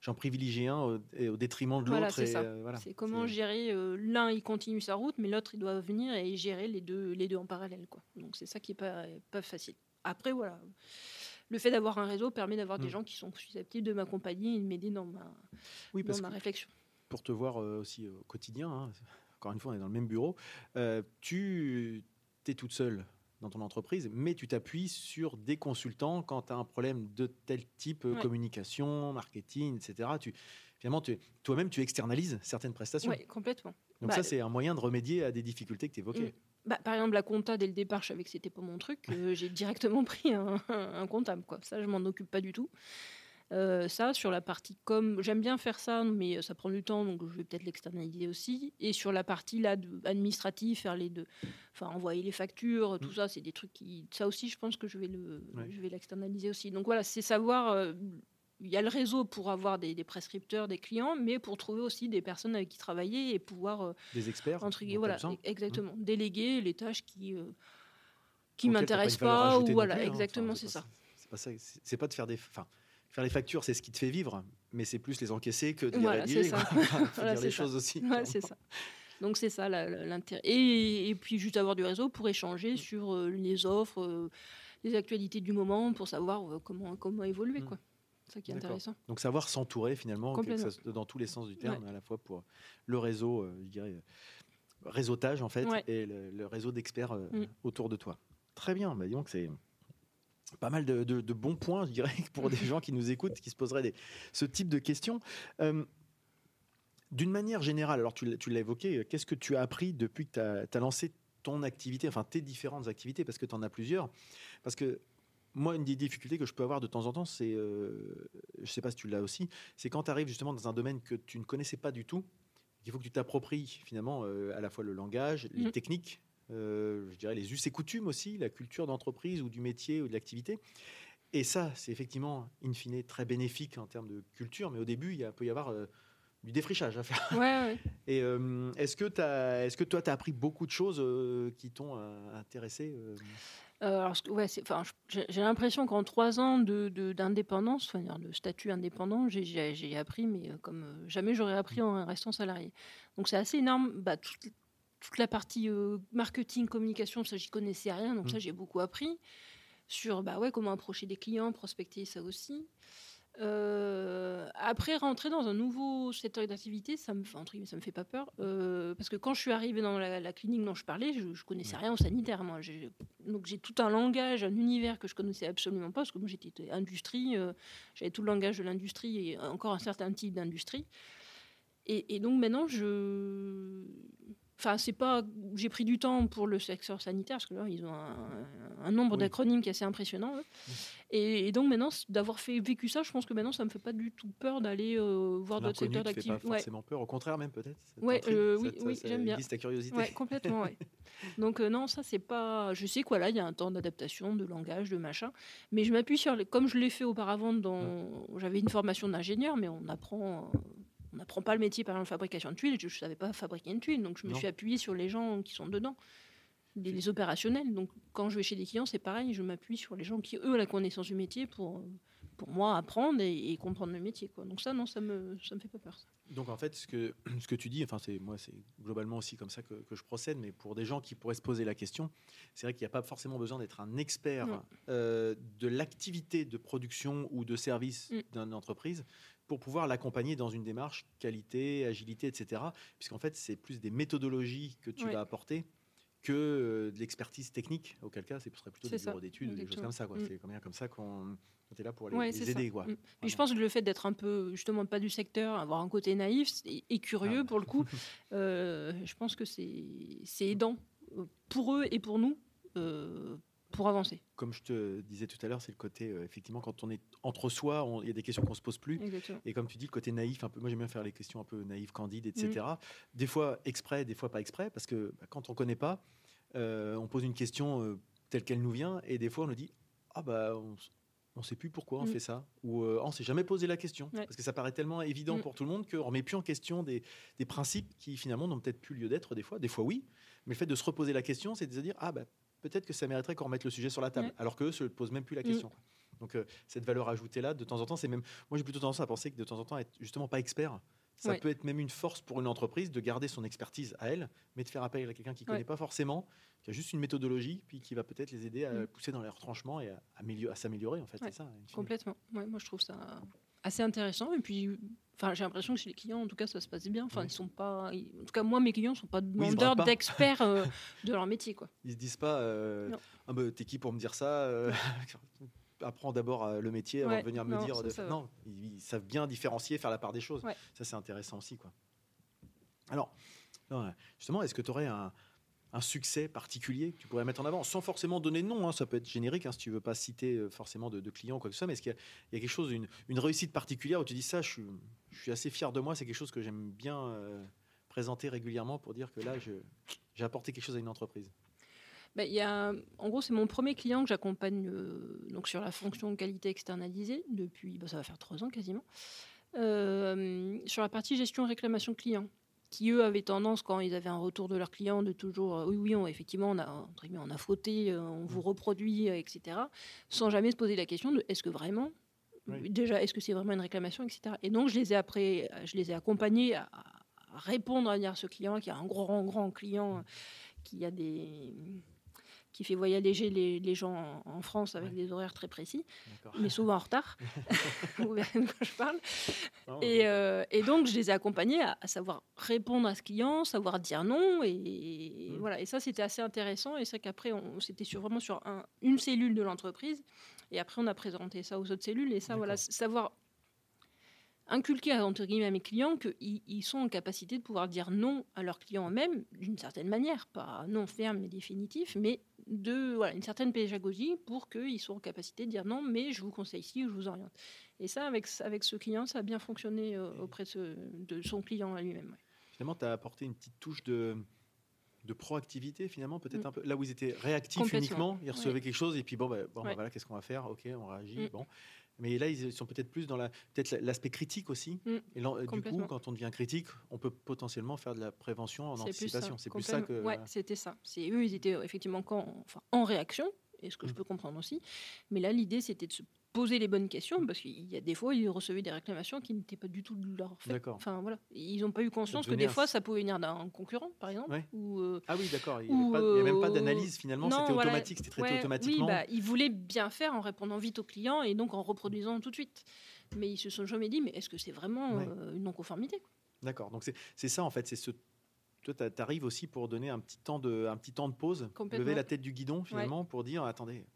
j'en privilégie un au, au détriment de l'autre. Euh, c'est comment gérer euh, l'un, il continue sa route, mais l'autre, il doit venir et gérer les deux, les deux en parallèle. Quoi. Donc c'est ça qui est pas, pas facile. Après, voilà. Le fait d'avoir un réseau permet d'avoir des mm. gens qui sont susceptibles de m'accompagner et de m'aider dans ma, oui, dans ma réflexion. Pour te voir euh, aussi au quotidien, hein, encore une fois, on est dans le même bureau, tu es toute seule dans ton entreprise, mais tu t'appuies sur des consultants quand tu as un problème de tel type, euh, communication, marketing, etc. Tu, finalement, toi-même, tu externalises certaines prestations. Oui, complètement. Donc bah, ça, c'est un moyen de remédier à des difficultés que tu évoquais. Mm. Bah, par exemple, la compta, dès le départ, je savais que c'était pas mon truc. Euh, j'ai directement pris un, un, comptable. Quoi. Ça, je m'en occupe pas du tout. Euh, ça, sur la partie com, j'aime bien faire ça, mais ça prend du temps, donc je vais peut-être l'externaliser aussi. Et sur la partie là, administrative, faire les deux, enfin envoyer les factures, tout mm. ça, c'est des trucs qui, ça aussi, je pense que je vais le, je vais l'externaliser aussi. Donc voilà, c'est savoir. Euh, il y a le réseau pour avoir des, prescripteurs, des clients, mais pour trouver aussi des personnes avec qui travailler et pouvoir euh, des experts, voilà, exactement, mm. déléguer les tâches qui qui m'intéressent pas, ou voilà, hein, exactement, c'est ça. C'est pas ça, c'est pas de faire des, enfin faire les factures, c'est ce qui te fait vivre, mais c'est plus les encaisser que de les voilà, rédiger. Ça. dire les choses aussi. c'est ça. Donc c'est ça l'intérêt. Et, puis juste avoir du réseau pour échanger sur euh, les offres, euh, les actualités du moment, pour savoir euh, comment, comment évoluer. Mm. Quoi. C'est ça qui est intéressant. Donc savoir s'entourer finalement, dans tous les sens du terme, à la fois pour le réseau, je dirais, réseautage en fait, et le, réseau d'experts mm. autour de toi. Très bien, bah, donc c'est pas mal de, bons points, je dirais, pour des gens qui nous écoutent, qui se poseraient ce type de questions. Euh, d'une manière générale, alors tu, l'as évoqué, qu'est-ce que tu as appris depuis que tu as, lancé ton activité, enfin tes différentes activités, parce que tu en as plusieurs Parce que moi, une des difficultés que je peux avoir de temps en temps, c'est, euh, je ne sais pas si tu l'as aussi, c'est quand tu arrives justement dans un domaine que tu ne connaissais pas du tout, il faut que tu t'appropries finalement euh, à la fois le langage, les mmh. techniques, euh, je dirais les us et coutumes aussi, la culture d'entreprise ou du métier ou de l'activité. Et ça, c'est effectivement, in fine, très bénéfique en termes de culture, mais au début, il peut y avoir euh, du défrichage à faire. Ouais, Et euh, est-ce que, as, est-ce que toi, tu as appris beaucoup de choses qui t'ont intéressé alors, ouais, j'ai l'impression qu'en trois ans d'indépendance, de, de statut indépendant, j'ai appris, mais comme jamais j'aurais appris en restant salarié. Donc c'est assez énorme. Bah, toute la partie euh, marketing, communication, ça, j'y connaissais rien, donc ça, mm. j'ai beaucoup appris. Sur bah ouais, comment approcher des clients, prospecter, ça aussi. Euh, après, rentrer dans un nouveau secteur d'activité, ça me, ça me fait pas peur. Euh, parce que quand je suis arrivée dans la, clinique dont je parlais, je, je connaissais rien au sanitaire. Moi. Donc j'ai tout un langage, un univers que je connaissais absolument pas. Parce que moi, j'étais industrie, j'avais tout le langage de l'industrie et encore un certain type d'industrie. Et, et, donc maintenant, je Enfin, c'est pas. J'ai pris du temps pour le secteur sanitaire parce que là, ils ont un, nombre d'acronymes qui est assez impressionnant. Et, donc maintenant, d'avoir fait vécu ça, je pense que maintenant, ça me fait pas du tout peur d'aller euh, voir d'autres secteurs d'activité. Pas forcément peur, au contraire même peut-être. Ouais, euh, oui, oui, j'aime bien. ta curiosité. Ouais, complètement. ouais. Donc euh, non, ça c'est pas. Je sais quoi là, il y a un temps d'adaptation, de langage, de machin, mais je m'appuie sur les... comme je l'ai fait auparavant. Dans... J'avais une formation d'ingénieur, mais on apprend on n'apprend pas le métier par exemple fabrication de tuiles. Je ne savais pas fabriquer une tuile, donc je me suis appuyée sur les gens qui sont dedans, les, opérationnels. Donc quand je vais chez des clients, c'est pareil, je m'appuie sur les gens qui eux ont la connaissance du métier pour pour moi apprendre et, comprendre le métier. Quoi. Donc ça, non, ça me ça me fait pas peur. Donc en fait, ce que ce que tu dis, enfin c'est moi c'est globalement aussi comme ça que, que, je procède, mais pour des gens qui pourraient se poser la question, c'est vrai qu'il n'y a pas forcément besoin d'être un expert euh, de l'activité de production ou de service mm. d'une entreprise pour pouvoir l'accompagner dans une démarche qualité, agilité, etc. Puisqu'en fait, c'est plus des méthodologies que tu vas apporter que euh, de l'expertise technique, auquel cas, c'est plutôt des bureaux d'études, des choses comme ça. Mm. C'est quand même comme ça qu'on est là pour les, aider. Quoi. Mm. je pense que le fait d'être un peu, justement, pas du secteur, avoir un côté naïf et, curieux, ah. pour le coup, euh, je pense que c'est aidant euh, pour eux et pour nous pour avancer. Comme je te disais tout à l'heure, c'est le côté, euh, effectivement, quand on est entre soi, il y a des questions qu'on se pose plus. Et comme tu dis, le côté naïf, un peu, moi j'aime bien faire les questions un peu naïves, candides, etc. Mm. Des fois exprès, des fois pas exprès, parce que bah, quand on connaît pas, euh, on pose une question euh, telle qu'elle nous vient, et des fois on nous dit, ah bah on, ne sait plus pourquoi on mm. fait ça, ou on on s'est jamais posé la question, parce que ça paraît tellement évident mm. pour tout le monde qu'on met plus en question des, des principes qui finalement n'ont peut-être plus lieu d'être des fois, des fois oui, mais le fait de se reposer la question, c'est de se dire, ah bah peut-être que ça mériterait qu'on remette le sujet sur la table, alors qu'eux se posent même plus la mm. question. Donc euh, cette valeur ajoutée là, de temps en temps, c'est même. Moi, j'ai plutôt tendance à penser que de temps en temps, être justement pas expert, ça peut être même une force pour une entreprise de garder son expertise à elle, mais de faire appel à quelqu'un qui ne connaît pas forcément, qui a juste une méthodologie, puis qui va peut-être les aider à mm. pousser dans les retranchements et à, à s'améliorer. En fait, c'est ça. Complètement. moi, je trouve ça assez intéressant. Et puis, enfin, j'ai l'impression que chez les clients, en tout cas, ça se passe bien. Enfin, ils sont pas. En tout cas, moi, mes clients ne sont pas demandeurs d'experts euh, de leur métier, quoi. Ils se disent pas. Euh, ah bah, t'es qui pour me dire ça euh, Apprends d'abord le métier avant de venir me dire. Non, ils, savent bien différencier, faire la part des choses. Ça, c'est intéressant aussi, quoi. Alors, justement, est-ce que tu aurais un, un succès particulier que tu pourrais mettre en avant, sans forcément donner de nom, hein, ça peut être générique hein, si tu veux pas citer euh, forcément de, clients ou quoi que ce soit, mais est-ce qu'il y, a quelque chose, une, réussite particulière où tu dis ça, je suis, je suis assez fier de moi, c'est quelque chose que j'aime bien euh, présenter régulièrement pour dire que là, j'ai apporté quelque chose à une entreprise? Ben, y a, en gros, c'est mon premier client que j'accompagne euh, donc sur la fonction qualité externalisée depuis, ben, ça va faire trois ans quasiment, sur la partie gestion réclamation client qui eux avaient tendance, quand ils avaient un retour de leurs clients, de toujours euh, oui, oui, on, effectivement, on a, on a fauté, euh, on vous mm. reproduit, euh, etc., sans jamais se poser la question de est-ce que vraiment, déjà, est-ce que c'est vraiment une réclamation, etc. Et donc, je les ai, après, je les ai accompagnés à, répondre à, dire ce client qui a un grand, grand client qui a des qui fait voyager les, les gens en, France avec des horaires très précis, mais souvent en retard. Vous verrez de quoi je parle. Et, euh, et, donc, je les ai accompagnés à, savoir répondre à ce client, savoir dire non. Et, mmh. voilà. Et ça, c'était assez intéressant. Et c'est qu'après, on, c'était sur, vraiment sur un, une cellule de l'entreprise. Et après, on a présenté ça aux autres cellules. Et ça, voilà, savoir inculquer entre guillemets à mes clients qu'ils ils sont en capacité de pouvoir dire non à leurs clients eux-mêmes d'une certaine manière, pas non ferme mais définitif, mais de une certaine pédagogie pour qu'ils soient en capacité de dire non, mais je vous conseille ici ou je vous oriente. Et ça, avec, avec ce client, ça a bien fonctionné euh, auprès de, son client à lui-même. Finalement, tu as apporté une petite touche de, de proactivité finalement peut-être mm. un peu là où ils étaient réactifs uniquement ils recevaient quelque chose et puis bon, ben, bon ben, voilà qu'est-ce qu'on va faire? Ok on réagit mm. bon mais là, ils sont peut-être plus dans la, peut-être l'aspect critique aussi. Mm, et du coup, quand on devient critique, on peut potentiellement faire de la prévention en anticipation. C'est plus ça que. Ouais, c'était ça. C'est eux, ils étaient effectivement quand, enfin, en réaction, et ce que je peux comprendre aussi. Mais là, l'idée, c'était de se poser les bonnes questions parce qu'il y a des fois ils recevaient des réclamations qui n'étaient pas du tout de leur fait. Enfin voilà, ils n'ont pas eu conscience que des fois ça pouvait venir d'un concurrent par exemple. Ou, euh, ah oui d'accord, il n'y avait, même pas euh, d'analyse finalement, c'était automatique, c'était traité automatiquement. Oui, bah, ils voulaient bien faire en répondant vite aux clients et donc en reproduisant tout de suite. Mais ils se sont jamais dit mais est-ce que c'est vraiment euh, une non-conformité D'accord, donc c'est ça en fait, c'est ce toi, tu arrives aussi pour donner un petit temps de, un petit temps de pause, lever la tête du guidon finalement pour dire attendez,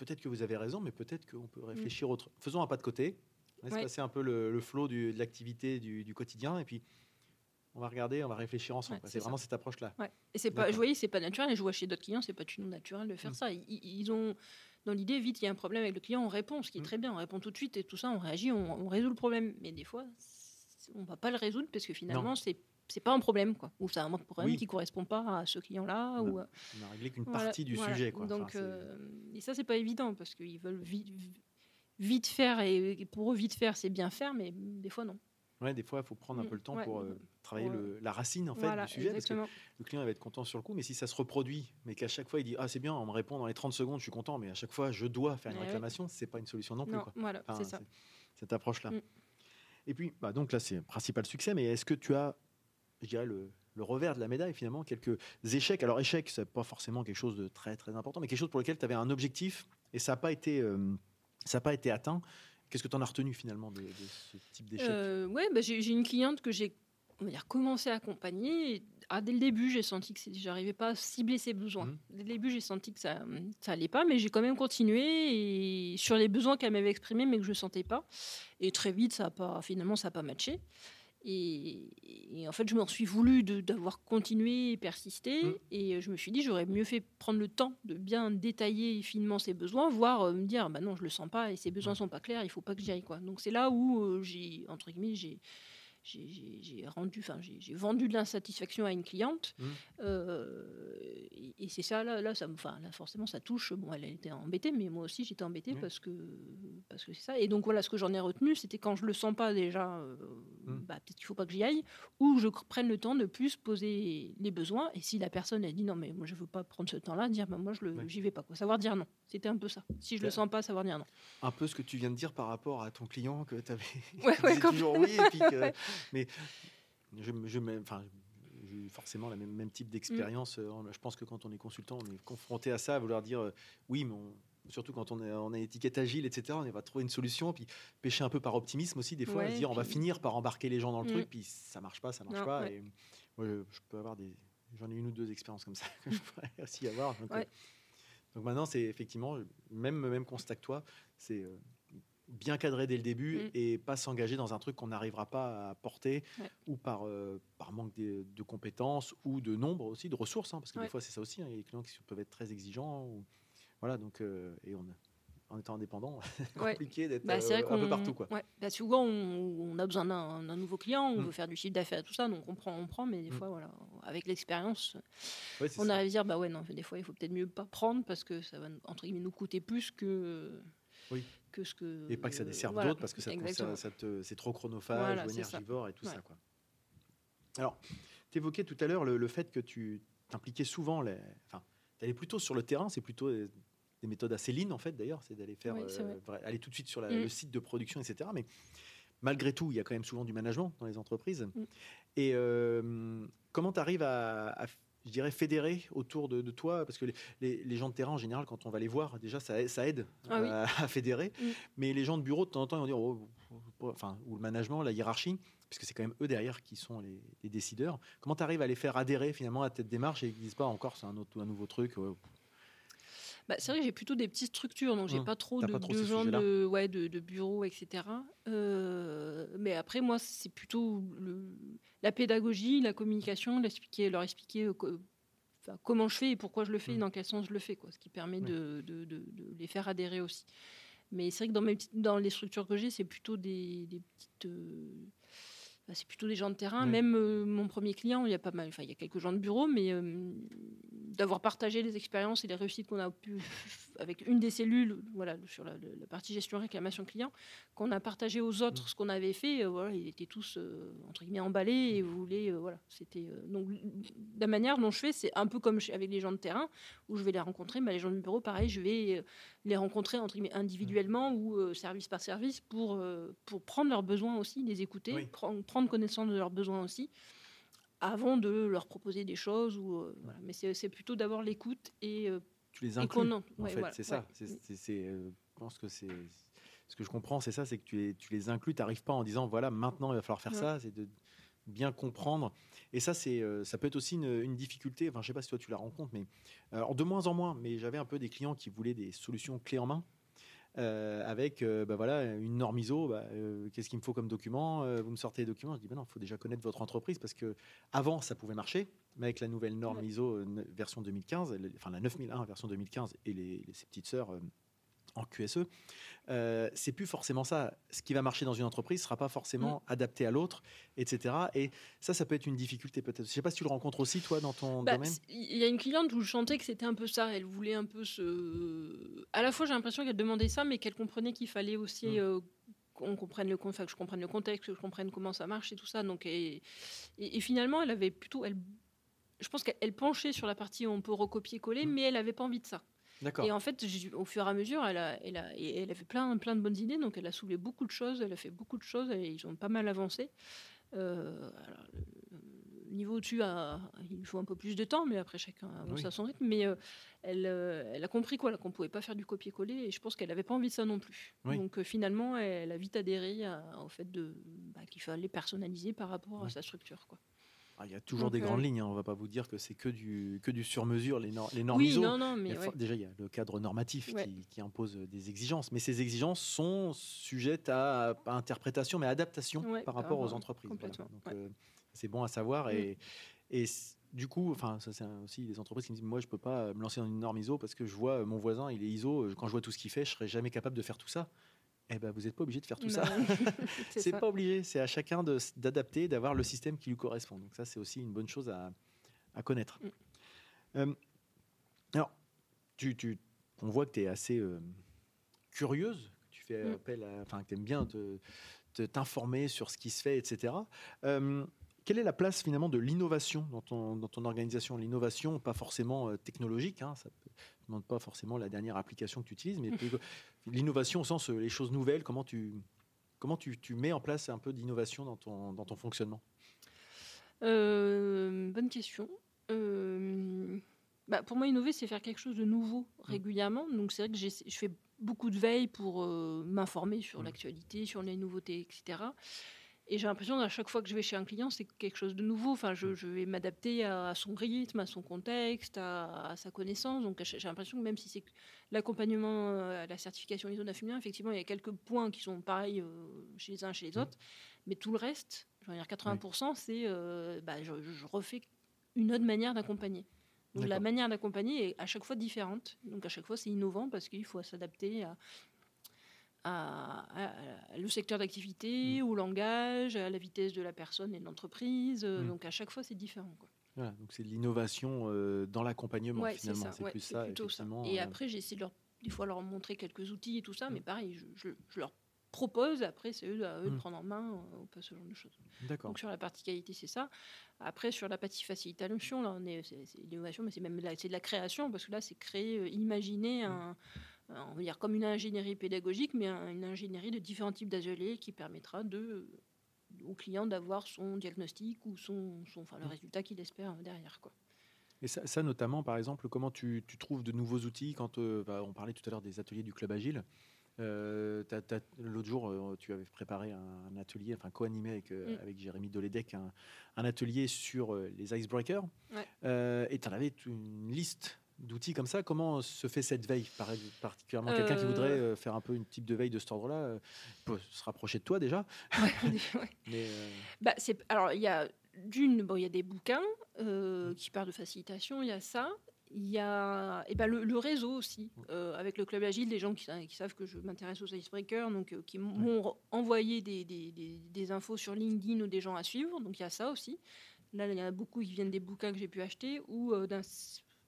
peut-être que vous avez raison, mais peut-être qu'on peut réfléchir mm. autre. Faisons un pas de côté, laisse passer un peu le, flot de l'activité du, quotidien, et puis on va regarder, on va réfléchir ensemble. Ouais, c'est vraiment cette approche-là. Ouais. Et c'est pas, je voyais, c'est pas naturel. Et je vois chez d'autres clients, c'est pas du tout naturel de faire Mm. ça. Ils, ils ont, dans l'idée, vite, il y a un problème avec le client, on répond, ce qui est Mm. très bien. On répond tout de suite et tout ça, on réagit, on, on résout le problème. Mais des fois, on va pas le résoudre parce que finalement, c'est c'est pas un problème, quoi. Ou c'est un problème Oui. qui correspond pas à ce client-là. Non. Ou, euh, On a réglé qu'une voilà, partie du voilà. sujet. Quoi. Donc, euh, et ça, c'est pas évident parce qu'ils veulent vite, vite faire et et pour eux, vite faire, c'est bien faire, mais des fois, non. ouais, des fois, il faut prendre un Mm. peu le temps Ouais. pour euh, travailler Pour, le- la racine en fait, voilà, du sujet. Parce que le client il va être content sur le coup, mais si ça se reproduit, mais qu'à chaque fois il dit Ah, c'est bien, on me répond dans les 30 secondes, je suis content, mais à chaque fois je dois faire une oui. réclamation, c'est pas une solution non plus. Quoi. voilà, Enfin, c'est ça. Cette approche-là. Mm. Et puis, bah, donc là, c'est principal succès, mais est-ce que tu as, je dirais, le, le revers de la médaille, finalement, quelques échecs Alors, échec, c'est pas forcément quelque chose de très, très important, mais quelque chose pour lequel tu avais un objectif et ça n'a pas, été, euh, ça a pas été atteint. Qu'est-ce que tu en as retenu, finalement, de, de ce type d'échec? Euh, ouais, bah, j'ai une cliente que j'ai on va dire, commencé à accompagner. Et, ah, dès le début, j'ai senti que j'arrivais pas à cibler ses besoins. Mhm. Dès le début, j'ai senti que ça ça allait pas, mais j'ai quand même continué et sur les besoins qu'elle m'avait exprimés, mais que je sentais pas. Et très vite, ça a pas, finalement, ça n'a pas matché. Et, et en fait, je m'en suis voulu d'avoir continué et persisté. Mhm. Et je me suis dit, j'aurais mieux fait prendre le temps de bien détailler finement ses besoins, voire euh, me dire, bah non, je le sens pas et ses besoins sont pas clairs, il faut pas que j'y aille. Quoi. Donc c'est là où euh, j'ai, entre guillemets, j'ai j'ai- rendu, enfin j'ai vendu de l'insatisfaction à une cliente, Mhm. Euh, et, et c'est ça là, là ça, enfin là forcément ça touche. Bon, elle était embêtée, mais moi aussi j'étais embêtée Oui. parce que parce que c'est ça. Et donc voilà, ce que j'en ai retenu, c'était quand je le sens pas déjà, euh, Mhm. bah, peut-être qu'il faut pas que j'y aille, ou je prenne le temps de plus poser les besoins. Et si la personne elle dit non mais moi je veux pas prendre ce temps-là, dire bah, moi je le, Ouais. j'y vais pas quoi. Savoir dire non. C'était un peu ça. Si je le Ouais. sens pas, savoir dire non. Un peu ce que tu viens de dire par rapport à ton client que tu avais. Ouais, ouais, toujours oui, et puis que- Ouais. mais je, je, enfin, j'ai eu forcément le même, même type Mm. d'expérience. Euh, on- Je pense que quand on est consultant, on est confronté à ça, à vouloir dire euh, oui, mais on- surtout quand on est on a une étiquette agile, etc. On va trouver une solution, puis pêcher un peu par optimisme aussi des fois, Ouais, se dire on va finir par embarquer les gens dans le Mm. truc, puis ça marche pas, ça marche Non, pas. ouais. Et moi, je, je peux avoir des, j'en ai une ou deux expériences comme ça que je pourrais aussi avoir. Donc, Ouais. euh, donc maintenant, c'est effectivement même même constat que toi, c'est euh, bien cadré dès le début Mm. et pas s'engager dans un truc qu'on n'arrivera pas à porter Ouais. ou par, euh, par manque de, de compétences ou de nombre aussi, de ressources, hein, parce que Ouais. des fois c'est ça aussi, hein, il y a des clients qui peuvent être très exigeants. Ou, voilà, donc, euh, et on, en étant indépendant, Ouais. compliqué d'être Bah, c'est euh, un peu partout. Quoi. ouais, bah, souvent on, on a besoin d'un nouveau client, on Mm. veut faire du chiffre d'affaires tout ça, donc on prend, on prend, mais des Mm. fois voilà, avec l'expérience, Ouais, c'est on ça. arrive à dire bah ouais non, des fois il faut peut-être mieux pas prendre parce que ça va entre guillemets nous coûter plus que Oui. Que ce que Et pas que ça desserve voilà, d'autres parce que ça, ça, ça c'est trop chronophage Voilà, ou énergivore et tout Ouais. ça. Quoi. Alors, tu évoquais tout à l'heure le, le fait que tu t'impliquais souvent, les, enfin, tu allais plutôt sur le terrain, c'est plutôt des, des méthodes assez lean en fait d'ailleurs, c'est d'aller faire, Oui, euh, aller tout de suite sur la- Mm. le site de production, etc. Mais malgré tout, il y a quand même souvent du management dans les entreprises. Mm. Et euh, comment tu arrives à, à, je dirais, fédérer autour de, de toi Parce que les, les- les gens de terrain, en général, quand on va les voir, déjà, ça, ça aide Ah oui. à, fédérer. Mm. Mais les gens de bureau, de temps en temps, ils vont dire, oh, oh, enfin, ou le management, la hiérarchie, puisque c'est quand même eux derrière qui sont les, les décideurs. Comment tu arrives à les faire adhérer finalement à cette démarche et qu'ils disent pas encore, c'est un, autre, un nouveau truc ouais, Bah, c'est vrai que j'ai plutôt des petites structures, donc j'ai Hum, pas trop de, pas trop de ces gens de, ouais, de, de bureaux, etc. Euh, mais après, moi, c'est plutôt le- la pédagogie, la communication, l'expliquer- leur expliquer euh, comment je fais et pourquoi je le fais et Hum. dans quel sens je le fais, quoi, ce qui permet de, de- de- de les faire adhérer aussi. Mais c'est vrai que dans, mes petites- dans les structures que j'ai, c'est plutôt des, des petites. euh, c'est plutôt des gens de terrain. Même euh, mon premier client, il y a pas mal, enfin il y a quelques gens de bureau, mais euh, d'avoir partagé les expériences et les réussites qu'on a pu avec une des cellules, voilà, sur la, la partie gestion réclamation client, qu'on a partagé aux autres ce qu'on avait fait. euh, voilà, ils étaient tous entre guillemets emballés et voulaient, euh, voilà, c'était donc la manière dont je fais, c'est un peu comme avec les gens de terrain où je vais les rencontrer. Mais les gens du bureau, pareil, je vais les rencontrer entre guillemets individuellement ou euh, service par service pour pour prendre leurs besoins aussi, les écouter, Oui. prendre, prendre connaissance de leurs besoins aussi avant de leur proposer des choses ou euh, voilà. mais c'est plutôt d'abord l'écoute et, euh, Tu les inclus. qu'on en- en ouais, fait, voilà, c'est ça. ouais. C'est, euh, je pense que c'est ce que je comprends, c'est ça, c'est que tu les, tu les inclus. Tu n'arrives pas en disant voilà, maintenant il va falloir faire Ouais. ça. C'est de bien comprendre. Et ça, c'est, ça peut être aussi une, une difficulté. Enfin, je sais pas si toi tu la rencontres, mais alors de moins en moins. Mais j'avais un peu des clients qui voulaient des solutions clés en main. Euh, avec euh, bah voilà, une norme ISO. Bah, euh, Qu'est-ce qu'il me faut comme document Euh, Vous me sortez les documents. Je dis, bah non, il faut déjà connaître votre entreprise parce que avant ça pouvait marcher, mais avec la nouvelle norme. ISO version 2015, elle- enfin la 9001 version 2015 et les, les- ses petites sœurs en QSE, euh, c'est plus forcément ça. Ce qui va marcher dans une entreprise sera pas forcément adapté à l'autre, etc. Et ça, ça peut être une difficulté peut-être. Je sais pas si tu le rencontres aussi toi dans ton Bah, domaine. Il y a une cliente où je sentais que c'était un peu ça. Elle voulait un peu se. À la fois, j'ai l'impression qu'elle demandait ça, mais qu'elle comprenait qu'il fallait aussi Mm. euh, qu'on comprenne le contexte, que je comprenne le contexte, que je comprenne comment ça marche et tout ça. Donc, et, et- et finalement, elle avait plutôt. Elle, je pense qu'elle penchait sur la partie où on peut recopier-coller, Mm. mais elle n'avait pas envie de ça. Et en fait, au fur et à mesure, elle a, elle a, elle a fait plein, plein de bonnes idées. Donc, elle a soulevé beaucoup de choses. Elle a fait beaucoup de choses. Et ils ont pas mal avancé. Euh, alors, le niveau au-dessus, a- il faut un peu plus de temps, mais après, chacun avance Oui. à son rythme. Mais euh, elle, euh, elle a compris quoi, qu'on pouvait pas faire du copier-coller. Et je pense qu'elle n'avait pas envie de ça non plus. Oui. Donc, euh, finalement, elle a vite adhéré à- au fait de, bah, qu'il fallait personnaliser par rapport à sa structure. Quoi. Ah, Il y a toujours Donc, des euh, grandes lignes. hein. On va pas vous dire que c'est que du que du sur-mesure les, nor- les normes Oui, ISO. non, non, mais ouais. Déjà, il y a le cadre normatif Ouais. qui, qui impose des exigences, mais ces exigences sont sujettes à interprétation, mais adaptation Ouais, par rapport aux entreprises. voilà. Donc, euh, c'est bon à savoir. Mm. Et, et c- du coup, enfin, ça c'est aussi des entreprises qui me disent, moi, je peux pas me lancer dans une norme ISO parce que je vois euh, mon voisin, il est ISO. euh, Quand je vois tout ce qu'il fait, je serais jamais capable de faire tout ça. Eh ben, vous n'êtes pas obligé de faire tout ça. Bah, c'est ça. pas obligé, c'est à chacun d'adapter, d'avoir le système qui lui correspond. Donc ça, c'est aussi une bonne chose à, à connaître. Mm. Euh, alors, tu, tu- on voit que tu es assez euh, curieuse, que tu fais Mm. appel à, enfin, que tu aimes bien t'informer sur ce qui se fait, etc. Euh, quelle est la place finalement de l'innovation dans ton, dans ton organisation? L'innovation, pas forcément technologique, hein, ça ne demande pas forcément la dernière application que tu utilises, mais plutôt l'innovation au sens euh, les choses nouvelles, comment tu, comment tu, tu mets en place un peu d'innovation dans ton, dans ton fonctionnement? Euh, bonne question. Euh, bah, pour moi, innover, c'est faire quelque chose de nouveau régulièrement. Donc, c'est vrai que je fais beaucoup de veille pour euh, m'informer sur Mm. l'actualité, sur les nouveautés, etc. Et j'ai l'impression qu'à chaque fois que je vais chez un client, c'est quelque chose de nouveau. Enfin, je, je vais m'adapter à, à son rythme, à son contexte, à, à sa connaissance. Donc, j'ai l'impression que même si c'est l'accompagnement euh, à la certification ISO 9001, effectivement, il y a quelques points qui sont pareils euh, chez les uns, chez les Mm. autres. Mais tout le reste, je veux dire 80%, c'est euh, bah, je, je refais une autre manière d'accompagner. Donc la manière d'accompagner est à chaque fois différente. Donc à chaque fois, c'est innovant parce qu'il faut s'adapter à, à- à- à le secteur d'activité, au langage, à la vitesse de la personne et de l'entreprise. Mm. Donc à chaque fois, c'est différent. Quoi. Voilà, donc c'est de l'innovation euh, dans l'accompagnement Ouais, c'est finalement. ça. C'est ouais, plus c'est ça. Et euh, après, j'essaie de leur, des fois leur montrer quelques outils et tout ça, mais Mm. pareil, je, je- je leur propose. Après, c'est eux, à eux de Mm. prendre en main euh, ou pas ce genre de choses. D'accord. Donc sur la partie qualité, c'est ça. Après, sur la partie facilitation, là, on est, c'est, c'est l'innovation, mais c'est même la, c'est de la création, parce que là, c'est créer, imaginer un- on va dire comme une ingénierie pédagogique, mais un- une ingénierie de différents types d'ateliers qui permettra de, euh, au client d'avoir son diagnostic ou son, son, enfin, le résultat qu'il espère euh, derrière. Quoi. Et ça, ça, notamment, par exemple, comment tu, tu trouves de nouveaux outils quand euh, bah, on parlait tout à l'heure des ateliers du club agile. Euh, L'autre jour, euh, tu avais préparé un, atelier, enfin co-animé avec, euh, Mm. avec Jérémy Doledec, un, un atelier sur euh, les icebreakers. Ouais. Euh, et tu en avais une liste d'outils comme ça. Comment se fait cette veille par- Particulièrement quelqu'un qui Euh. voudrait euh, faire un peu une type de veille de cet ordre-là, euh, peut se rapprocher de toi déjà. Ouais. Mais, euh, Bah, c'est, alors, il y a d'une, bon, il y a des bouquins euh, qui parlent de facilitation, il y a ça. Il y a et ben, le, le réseau aussi, euh, avec le Club Agile, des gens qui, sa- qui savent que je m'intéresse aux icebreakers, donc euh, qui m'ont envoyé des, des- des- des infos sur LinkedIn ou des gens à suivre. Donc il y a ça aussi. Là, il y en a beaucoup qui viennent des bouquins que j'ai pu acheter ou euh, d'un.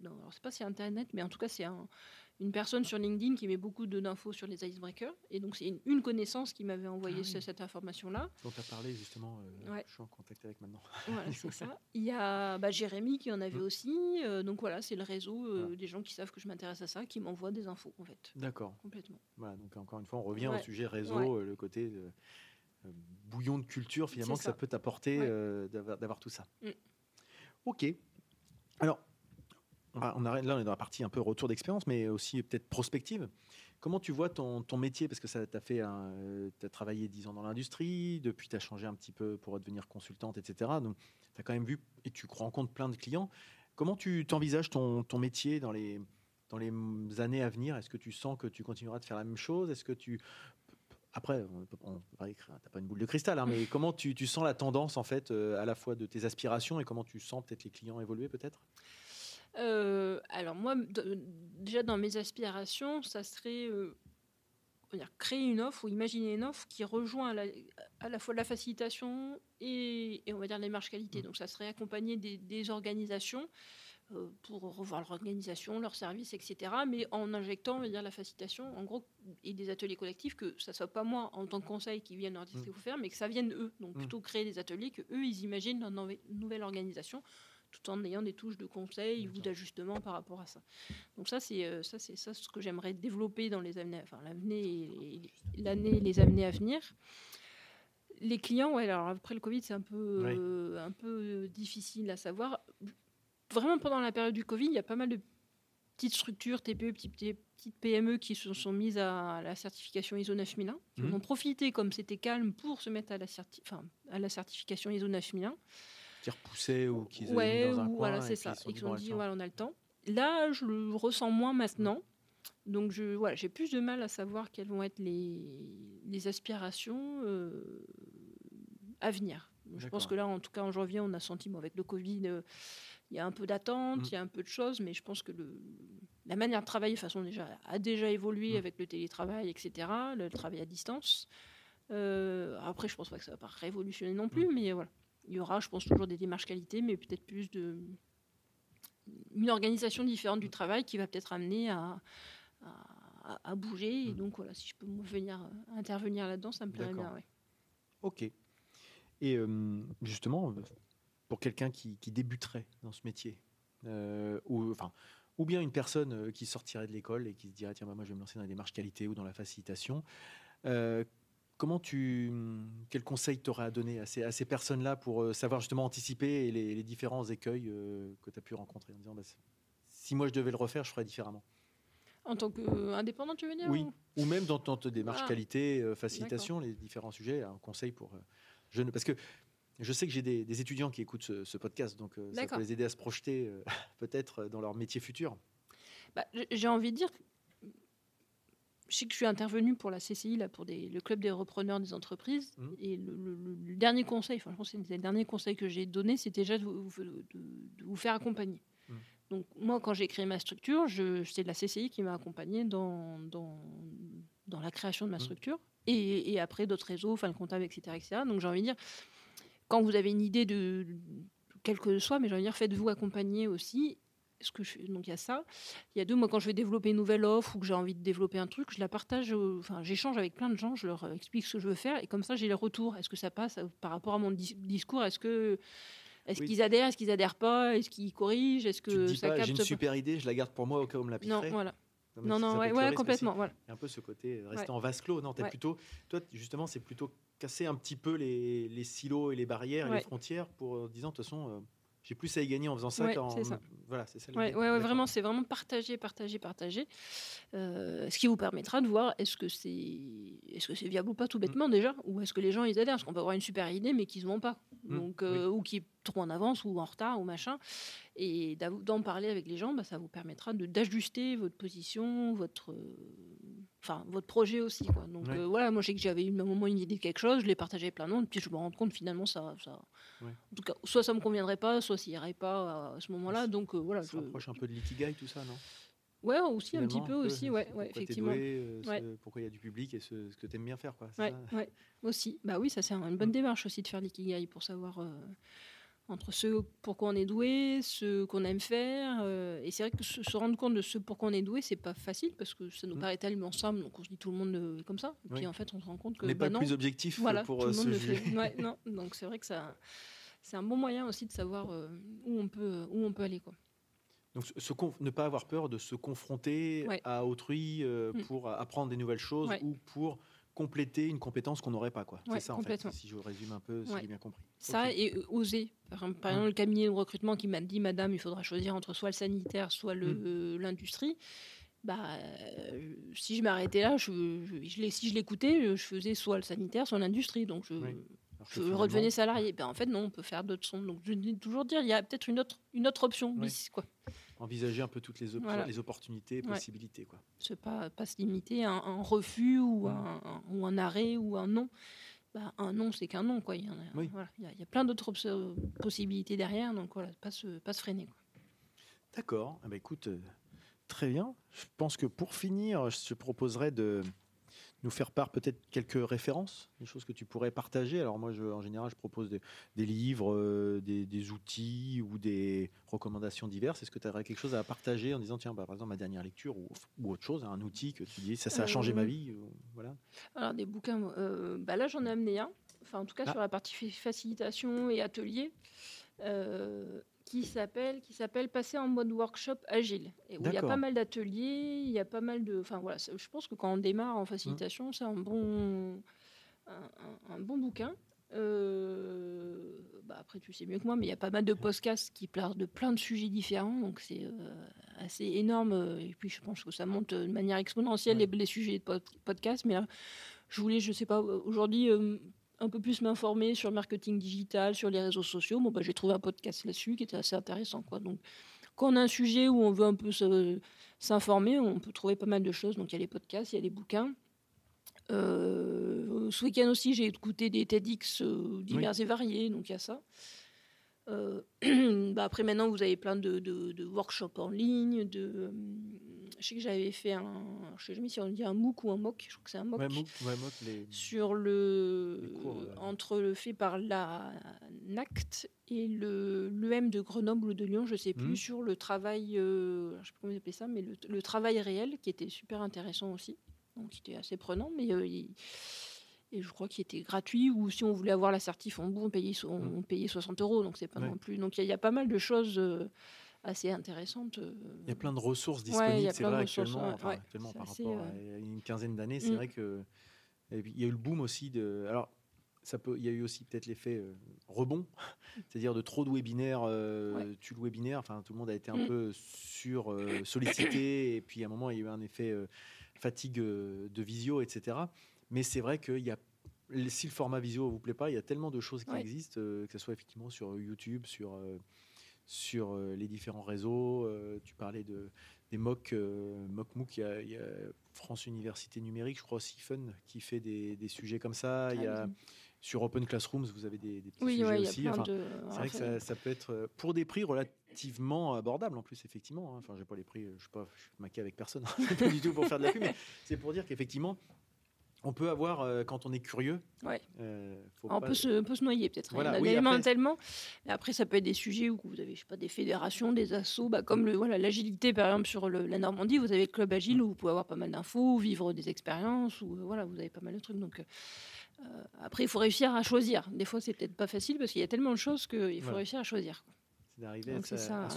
Non, alors c'est pas si Internet, mais en tout cas, c'est un- une personne sur LinkedIn qui met beaucoup d'infos sur les icebreakers. Et donc, c'est une, une connaissance qui m'avait envoyé Ah oui. cette information-là. dont tu as parlé justement, euh, Ouais. je suis en contact avec maintenant. Voilà, c'est ça. Il y a bah, Jérémy qui en avait Mm. aussi. euh, donc voilà, c'est le réseau euh, Voilà. des gens qui savent que je m'intéresse à ça, qui m'envoient des infos, en fait. D'accord. Complètement. Voilà, donc encore une fois, on revient au sujet réseau, Ouais. le côté bouillon de culture finalement que ça ça. peut t'apporter d'avoir tout ça. Mm. Ok. Alors, on, va- on là, on est dans la partie un peu retour d'expérience, mais aussi peut-être prospective. Comment tu vois ton, métier? Parce que ça tu as travaillé 10 ans dans l'industrie, depuis tu as changé un petit peu pour devenir consultante, etc. Donc, tu as quand même vu et tu rencontres plein de clients. Comment tu t'envisages ton, métier dans les, années à venir? Est-ce que tu sens que tu continueras de faire la même chose? Est-ce que tu après, on n'as pas une boule de cristal, hein, mais comment tu, tu, sens la tendance en fait, à la fois de tes aspirations et comment tu sens peut-être les clients évoluer peut-être? Alors moi, déjà dans mes aspirations, ça serait créer une offre ou imaginer une offre qui rejoint à la, fois la facilitation et, on va dire les marges qualité. Mmh. Donc ça serait accompagner des, organisations euh, pour revoir leur organisation, leurs services, etc. Mais en injectant, on va dire, la facilitation, en gros, et des ateliers collectifs, que ça soit pas moi en tant que conseil qui vienne leur dire ce mmh. qu'il faut faire, mais que ça vienne eux. Donc mmh. plutôt créer des ateliers que eux ils imaginent leur nouvelle organisation tout en ayant des touches de conseil ou d'ajustement par rapport à ça. Donc ça, c'est euh, ça, c'est ça ce que j'aimerais développer dans les années, enfin l'année, les années à venir. Les clients, ouais, alors après le Covid, c'est un peu, euh, un peu difficile à savoir. Vraiment pendant la période du Covid, il y a pas mal de petites structures, TPE, petites, petites PME qui se sont mises à la certification ISO 9001, qui mmh. ont profité, comme c'était calme, pour se mettre à la, enfin, à la certification ISO 9001 qui repoussaient ou qui ouais, dans un coin voilà, c'est ça. Et qui ont dit, voilà, on a le temps. Là, je le ressens moins maintenant. Donc, je, voilà, j'ai plus de mal à savoir quelles vont être les, les aspirations euh, à venir. Je pense que là, en tout cas, en janvier, on a senti, bon, avec le Covid, euh, il y a un peu d'attente, mm. il y a un peu de choses, mais je pense que le, la manière de travailler, de façon déjà, a déjà évolué mm. avec le télétravail, etc., le travail à distance. Euh, après, je pense pas que ça va pas révolutionner non plus, mm. mais voilà il y aura, je pense, toujours des démarches qualité, mais peut-être plus de une organisation différente du travail qui va peut-être amener à, à, bouger. Et mm. donc, voilà, si je peux venir euh, intervenir là-dedans, ça me plairait bien. Ok. Et euh, justement, pour quelqu'un qui, débuterait dans ce métier, euh, ou, enfin, ou bien une personne qui sortirait de l'école et qui se dirait tiens, bah, moi je vais me lancer dans les démarches qualité ou dans la facilitation, Comment tu, quel conseil t'aurais à donner à ces, à ces personnes-là pour euh, savoir justement anticiper les, différents écueils euh, que tu as pu rencontrer en disant bah, si moi je devais le refaire, je ferais différemment. En tant qu'indépendant, tu veux dire Oui, ou, même dans ton démarche ah, qualité, euh, facilitation, les différents sujets, un conseil pour jeunes. Parce que je sais que j'ai des, étudiants qui écoutent ce, podcast, donc ça peut les aider à se projeter peut-être dans leur métier futur. Bah, j'ai envie de dire je sais que je suis intervenue pour la CCI, là, pour le club des repreneurs des entreprises. Mmh. Et le, dernier conseil, enfin, je pense que c'est le dernier conseil que j'ai donné, c'était déjà de vous, faire accompagner. Mmh. Donc, moi, quand j'ai créé ma structure, c'est la CCI qui m'a accompagné dans, dans, dans, la création de ma mmh. structure. Et, après, d'autres réseaux, enfin, le comptable, etc., etc. Donc, j'ai envie de dire, quand vous avez une idée de, quel que soit, mais j'ai envie de dire, faites-vous accompagner aussi ce que je, donc il y a ça. Il y a deux, moi quand je vais développer une nouvelle offre ou que j'ai envie de développer un truc, je la partage, enfin j'échange avec plein de gens, je leur explique ce que je veux faire et comme ça j'ai les retours. Est-ce que ça passe euh, par rapport à mon discours? Est-ce que est-ce qu'ils adhèrent Est-ce qu'ils adhèrent pas? Est-ce qu'ils corrigent? Est-ce que tu ça J'ai une super idée, je la garde pour moi au cas où on me la piquerait. Non, voilà. Non, non, ouais, complètement. Voilà. Un peu ce côté rester en vase clos. Non, plutôt, toi, justement, c'est plutôt casser un petit peu les, les, silos et les barrières et les frontières pour euh, disant, de toute façon, euh, j'ai plus à y gagner en faisant ça qu'en. Voilà, c'est ça. Ouais, ouais, vraiment, c'est vraiment partager, partager, partager. Euh, ce qui vous permettra de voir est-ce que c'est est-ce que c'est viable ou pas tout mm. bêtement déjà, ou est-ce que les gens ils adhèrent, parce qu'on peut avoir une super idée mais qu'ils ne vont pas, mm. donc euh, ou qui est trop en avance ou en retard ou machin. Et d'en parler avec les gens, bah, ça vous permettra d'ajuster votre position, votre enfin votre projet aussi quoi. Donc euh, voilà, moi j'ai que j'avais eu un moment une idée de quelque chose, je l'ai partagé avec plein d'autres, puis je me rends compte finalement ça, ça en tout cas soit ça me conviendrait pas, soit ça irait pas à ce moment-là. Donc euh, voilà, ça je rapproche un peu de l'ikigai tout ça, non? Ouais, aussi un petit peu, aussi, ouais, ouais effectivement. Euh, pourquoi il y a du public et ce, ce que tu aimes bien faire, quoi. Ouais, ouais, aussi. Bah oui, ça c'est une bonne mm. démarche aussi de faire l'ikigai pour savoir entre ce pourquoi on est doué, ce qu'on aime faire. Euh, et c'est vrai que se, rendre compte de ce pourquoi on est doué, c'est pas facile parce que ça nous mm. paraît tellement ensemble, donc on se dit tout le monde euh, comme ça. Et puis en fait, on se rend compte que. On n'est bah pas plus objectif pour euh, se juger. Ouais, non, donc c'est vrai que ça, c'est un bon moyen aussi de savoir où on peut, où on peut aller, quoi. Donc, ne pas avoir peur de se confronter à autrui mm. pour apprendre des nouvelles choses ou pour compléter une compétence qu'on n'aurait pas. quoi. c'est ça, en fait, si je résume un peu, si j'ai bien compris. Ça, et euh, oser. Par, exemple, le cabinet de recrutement qui m'a dit, madame, il faudra choisir entre soit le sanitaire, soit mmh. euh, l'industrie. Bah, euh, si je m'arrêtais là, je, je, si je l'écoutais, je faisais soit le sanitaire, soit l'industrie. Donc, je, je redevenais salarié. Ben, en fait, non, on peut faire d'autres sons. Donc, je dis toujours dire, il y a peut-être une autre, une autre option, bis, quoi. Envisager un peu toutes les, Voilà. les opportunités, Ouais. possibilités. Quoi. Se pas, pas se limiter à un, un refus ou, un, un- ou un arrêt ou un non. Bah, un non, c'est qu'un non. Quoi. Il, y en a, Oui. voilà. il, y a, il y a plein d'autres possibilités derrière, donc voilà, pas se, pas se freiner. Quoi. D'accord. Eh ben, écoute, euh, très bien. Je pense que pour finir, je te proposerais de nous faire part peut-être quelques références, des choses que tu pourrais partager. Alors moi, je, en général, je propose des, des livres, euh, des, des outils ou des recommandations diverses. Est-ce que tu aurais quelque chose à partager en disant, tiens, bah, par exemple, ma dernière lecture ou, ou autre chose, un outil que tu dis, ça, ça a changé ma Euh, vie ou- voilà. Alors, des bouquins, euh, bah là, j'en ai amené un, enfin, en tout cas, Ah. sur la partie fa- facilitation et atelier, euh, qui s'appelle qui s'appelle Passer en mode workshop agile. Et où il y a pas mal d'ateliers, il y a pas mal de. Enfin, voilà, je pense que quand on démarre en facilitation, c'est un bon, un, un- un bon bouquin. Euh, bah après, tu sais mieux que moi, mais il y a pas mal de podcasts qui parlent de plein de sujets différents, donc c'est euh, assez énorme. euh, Et puis, je pense que ça monte de manière exponentielle les, les sujets de pod- podcast. Mais là, je voulais, je sais pas, aujourd'hui, euh, un peu plus m'informer sur le marketing digital, sur les réseaux sociaux. Bon, bah, j'ai trouvé un podcast là-dessus qui était assez intéressant, quoi. Donc, quand on a un sujet où on veut un peu s'informer, on peut trouver pas mal de choses. Donc, il y a les podcasts, il y a les bouquins. Euh, ce week-end aussi, j'ai écouté des TEDx euh, divers et variés, donc il y a ça. Euh, bah après, maintenant, vous avez plein de, de- de workshops en ligne. De, euh, je sais que j'avais fait un. Je sais jamais si on dit un MOOC ou un MOOC. Je crois que c'est un MOOC. Ouais, MOOC, ouais, MOOC, les- Sur le. Cours, euh. Entre le fait par la NACT et le l'EM de Grenoble ou de Lyon, je sais plus, Mhm. sur le travail. euh, je sais pas comment ils appelaient ça, mais le, le travail réel qui était super intéressant aussi. Donc, qui était assez prenant, mais. il- et je crois qu'il était gratuit, ou si on voulait avoir la certif en bout, on payait, so- on Mm. payait 60 euros, donc c'est pas Ouais. non plus. Donc il y, a- il y a pas mal de choses euh, assez intéressantes. euh. Il y a plein de ressources disponibles, a c'est vrai, actuellement, ouais, enfin, actuellement par assez, rapport à une quinzaine d'années, c'est Mm. vrai que il y a eu le boom aussi de. Alors, ça peut, il y a eu aussi peut-être l'effet euh, rebond, c'est-à-dire de trop de webinaires, euh, Ouais. tu le webinaire, enfin tout le monde a été un Mm. peu sur euh, sollicité, et puis à un moment il y a eu un effet fatigue de visio, etc. Mais c'est vrai qu'il y a si le format visio vous plaît pas, il y a tellement de choses qui Ouais. existent, euh, que ce soit effectivement sur YouTube, sur euh, sur euh, les différents réseaux. tu parlais de des MOOC, MOOC MOOC, il y, a, il y a France Université Numérique, je crois aussi Fun, qui fait des, des sujets comme ça. Il y a, Ah oui. sur Open Classrooms, vous avez des, des petits Oui, sujets ouais, aussi. Enfin, de. c'est vrai que ça, ça peut être pour des prix relativement abordables en plus, effectivement. hein. Enfin, j'ai pas les prix, je sais pas, je suis maqué avec personne, C'est pas du tout pour faire de la pub, mais c'est pour dire qu'effectivement, on peut avoir, euh, quand on est curieux, Ouais. euh, faut On pas- peut, se, on peut se noyer peut-être. Voilà, il y en a oui, après- tellement. Après, ça peut être des sujets où vous avez, je sais pas, des fédérations, des assos, bah, comme le, voilà, l'agilité, par exemple, sur le- la Normandie, vous avez le club agile où vous pouvez avoir pas mal d'infos, vivre des expériences, ou euh, voilà, vous avez pas mal de trucs. Donc, après, il faut réussir à choisir. Des fois, c'est peut-être pas facile parce qu'il y a tellement de choses qu'il faut Voilà. réussir à choisir. c'est d'arriver à, hein.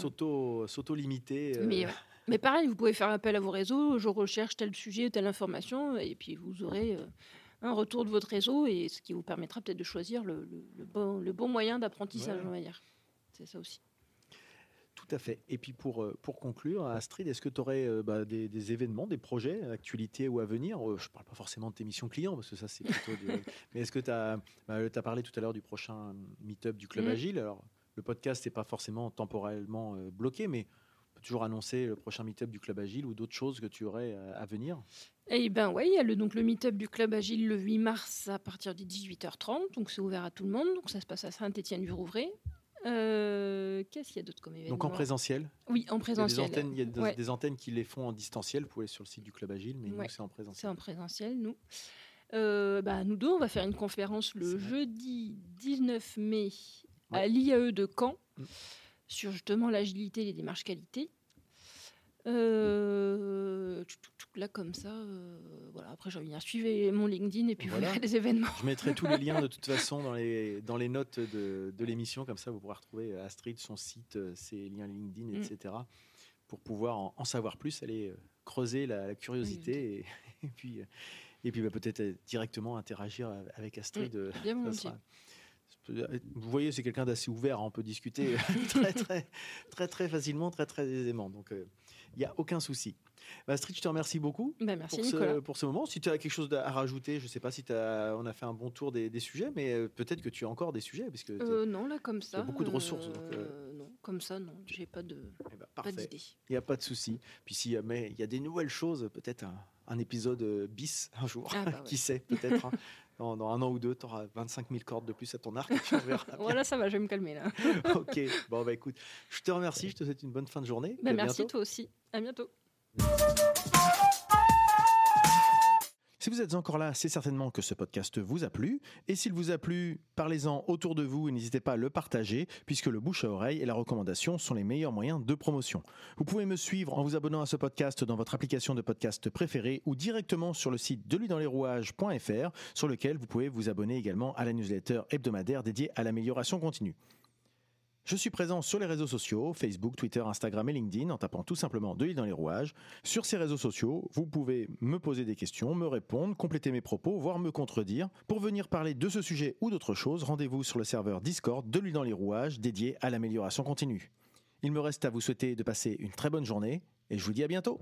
s'auto-limiter. Mais, ouais. Mais pareil, vous pouvez faire appel à vos réseaux. Je recherche tel sujet, telle information, et puis vous aurez euh, un retour de votre réseau, et ce qui vous permettra peut-être de choisir le, le- le bon, le bon moyen d'apprentissage, Ouais. on va dire. C'est ça aussi. Tout à fait. Et puis pour, euh, pour conclure, Astrid, est-ce que tu aurais des, des événements, des projets, actualités ou à venir? Euh, Je ne parle pas forcément de tes missions clients, parce que ça, c'est plutôt. du- Mais est-ce que tu as, parlé tout à l'heure du prochain meet-up du Club Mhm. Agile? Alors, le podcast n'est pas forcément temporellement euh, bloqué, mais peut toujours annoncer le prochain meet-up du Club Agile ou d'autres choses que tu aurais euh, à venir? Eh ben ouais, il y a le, donc le meet-up du Club Agile le 8 mars à partir de 18h30, donc c'est ouvert à tout le monde. Donc ça se passe à Saint-Étienne-du-Rouvray. Euh, Qu'est-ce qu'il y a d'autre comme événement Donc en présentiel? Oui, en Il y a des présentiel. antennes, il y a des, Ouais. des antennes qui les font en distanciel. Vous pouvez aller sur le site du Club Agile, mais Ouais. nous, c'est en C'est présentiel. en présentiel, nous. Euh, bah, nous deux, on va faire une conférence C'est le jeudi 19 mai à l'IAE de Caen Mm. Sur justement l'agilité et les démarches qualité. Euh, là, comme ça, euh, voilà. Après, j'ai envie de suivez mon LinkedIn et puis Voilà. vous verrez les événements. Je mettrai tous les liens de toute façon dans les, dans les notes de, de l'émission, comme ça vous pourrez retrouver Astrid, son site, euh, ses liens LinkedIn, Mm. etc. Pour pouvoir en, en savoir plus, aller euh, creuser la, la curiosité et, et puis, euh, et puis bah, peut-être euh, directement interagir avec Astrid. euh, Bien ça sera- Vous voyez, c'est quelqu'un d'assez ouvert, on peut discuter très, très, très, très facilement, très, très aisément. Donc, euh, il n'y a aucun souci. Astrid, je te remercie beaucoup Bah, merci pour ce, pour ce moment. Si tu as quelque chose à rajouter, je ne sais pas si as, on a fait un bon tour des, des sujets, mais euh, peut-être que tu as encore des sujets, parce que Euh, non, là, comme ça. beaucoup de ressources, donc, euh, non. comme ça, non, j'ai pas de Eh ben, pas d'idée. Il n'y a pas de souci. Puis si jamais il y a des nouvelles choses, peut-être un, un épisode euh, bis un jour. Ah, bah ouais. Qui sait, peut-être. hein. Dans, dans un an ou deux, tu auras 25 000 cordes de plus à ton arc. Bien. Voilà, ça va, je vais me calmer là. ok, bon bah écoute, je te remercie, je te souhaite une bonne fin de journée. Bah, merci bientôt. toi aussi. À bientôt. Si vous êtes encore là, c'est certainement que ce podcast vous a plu. Et s'il vous a plu, parlez-en autour de vous et n'hésitez pas à le partager, puisque le bouche à oreille et la recommandation sont les meilleurs moyens de promotion. Vous pouvez me suivre en vous abonnant à ce podcast dans votre application de podcast préférée ou directement sur le site de rouages.fr, sur lequel vous pouvez vous abonner également à la newsletter hebdomadaire dédiée à l'amélioration continue. Je suis présent sur les réseaux sociaux, Facebook, Twitter, Instagram et LinkedIn, en tapant tout simplement De l'île dans les rouages. Sur ces réseaux sociaux, vous pouvez me poser des questions, me répondre, compléter mes propos, voire me contredire. Pour venir parler de ce sujet ou d'autre chose, rendez-vous sur le serveur Discord De l'île dans les rouages, dédié à l'amélioration continue. Il me reste à vous souhaiter de passer une très bonne journée, et je vous dis à bientôt.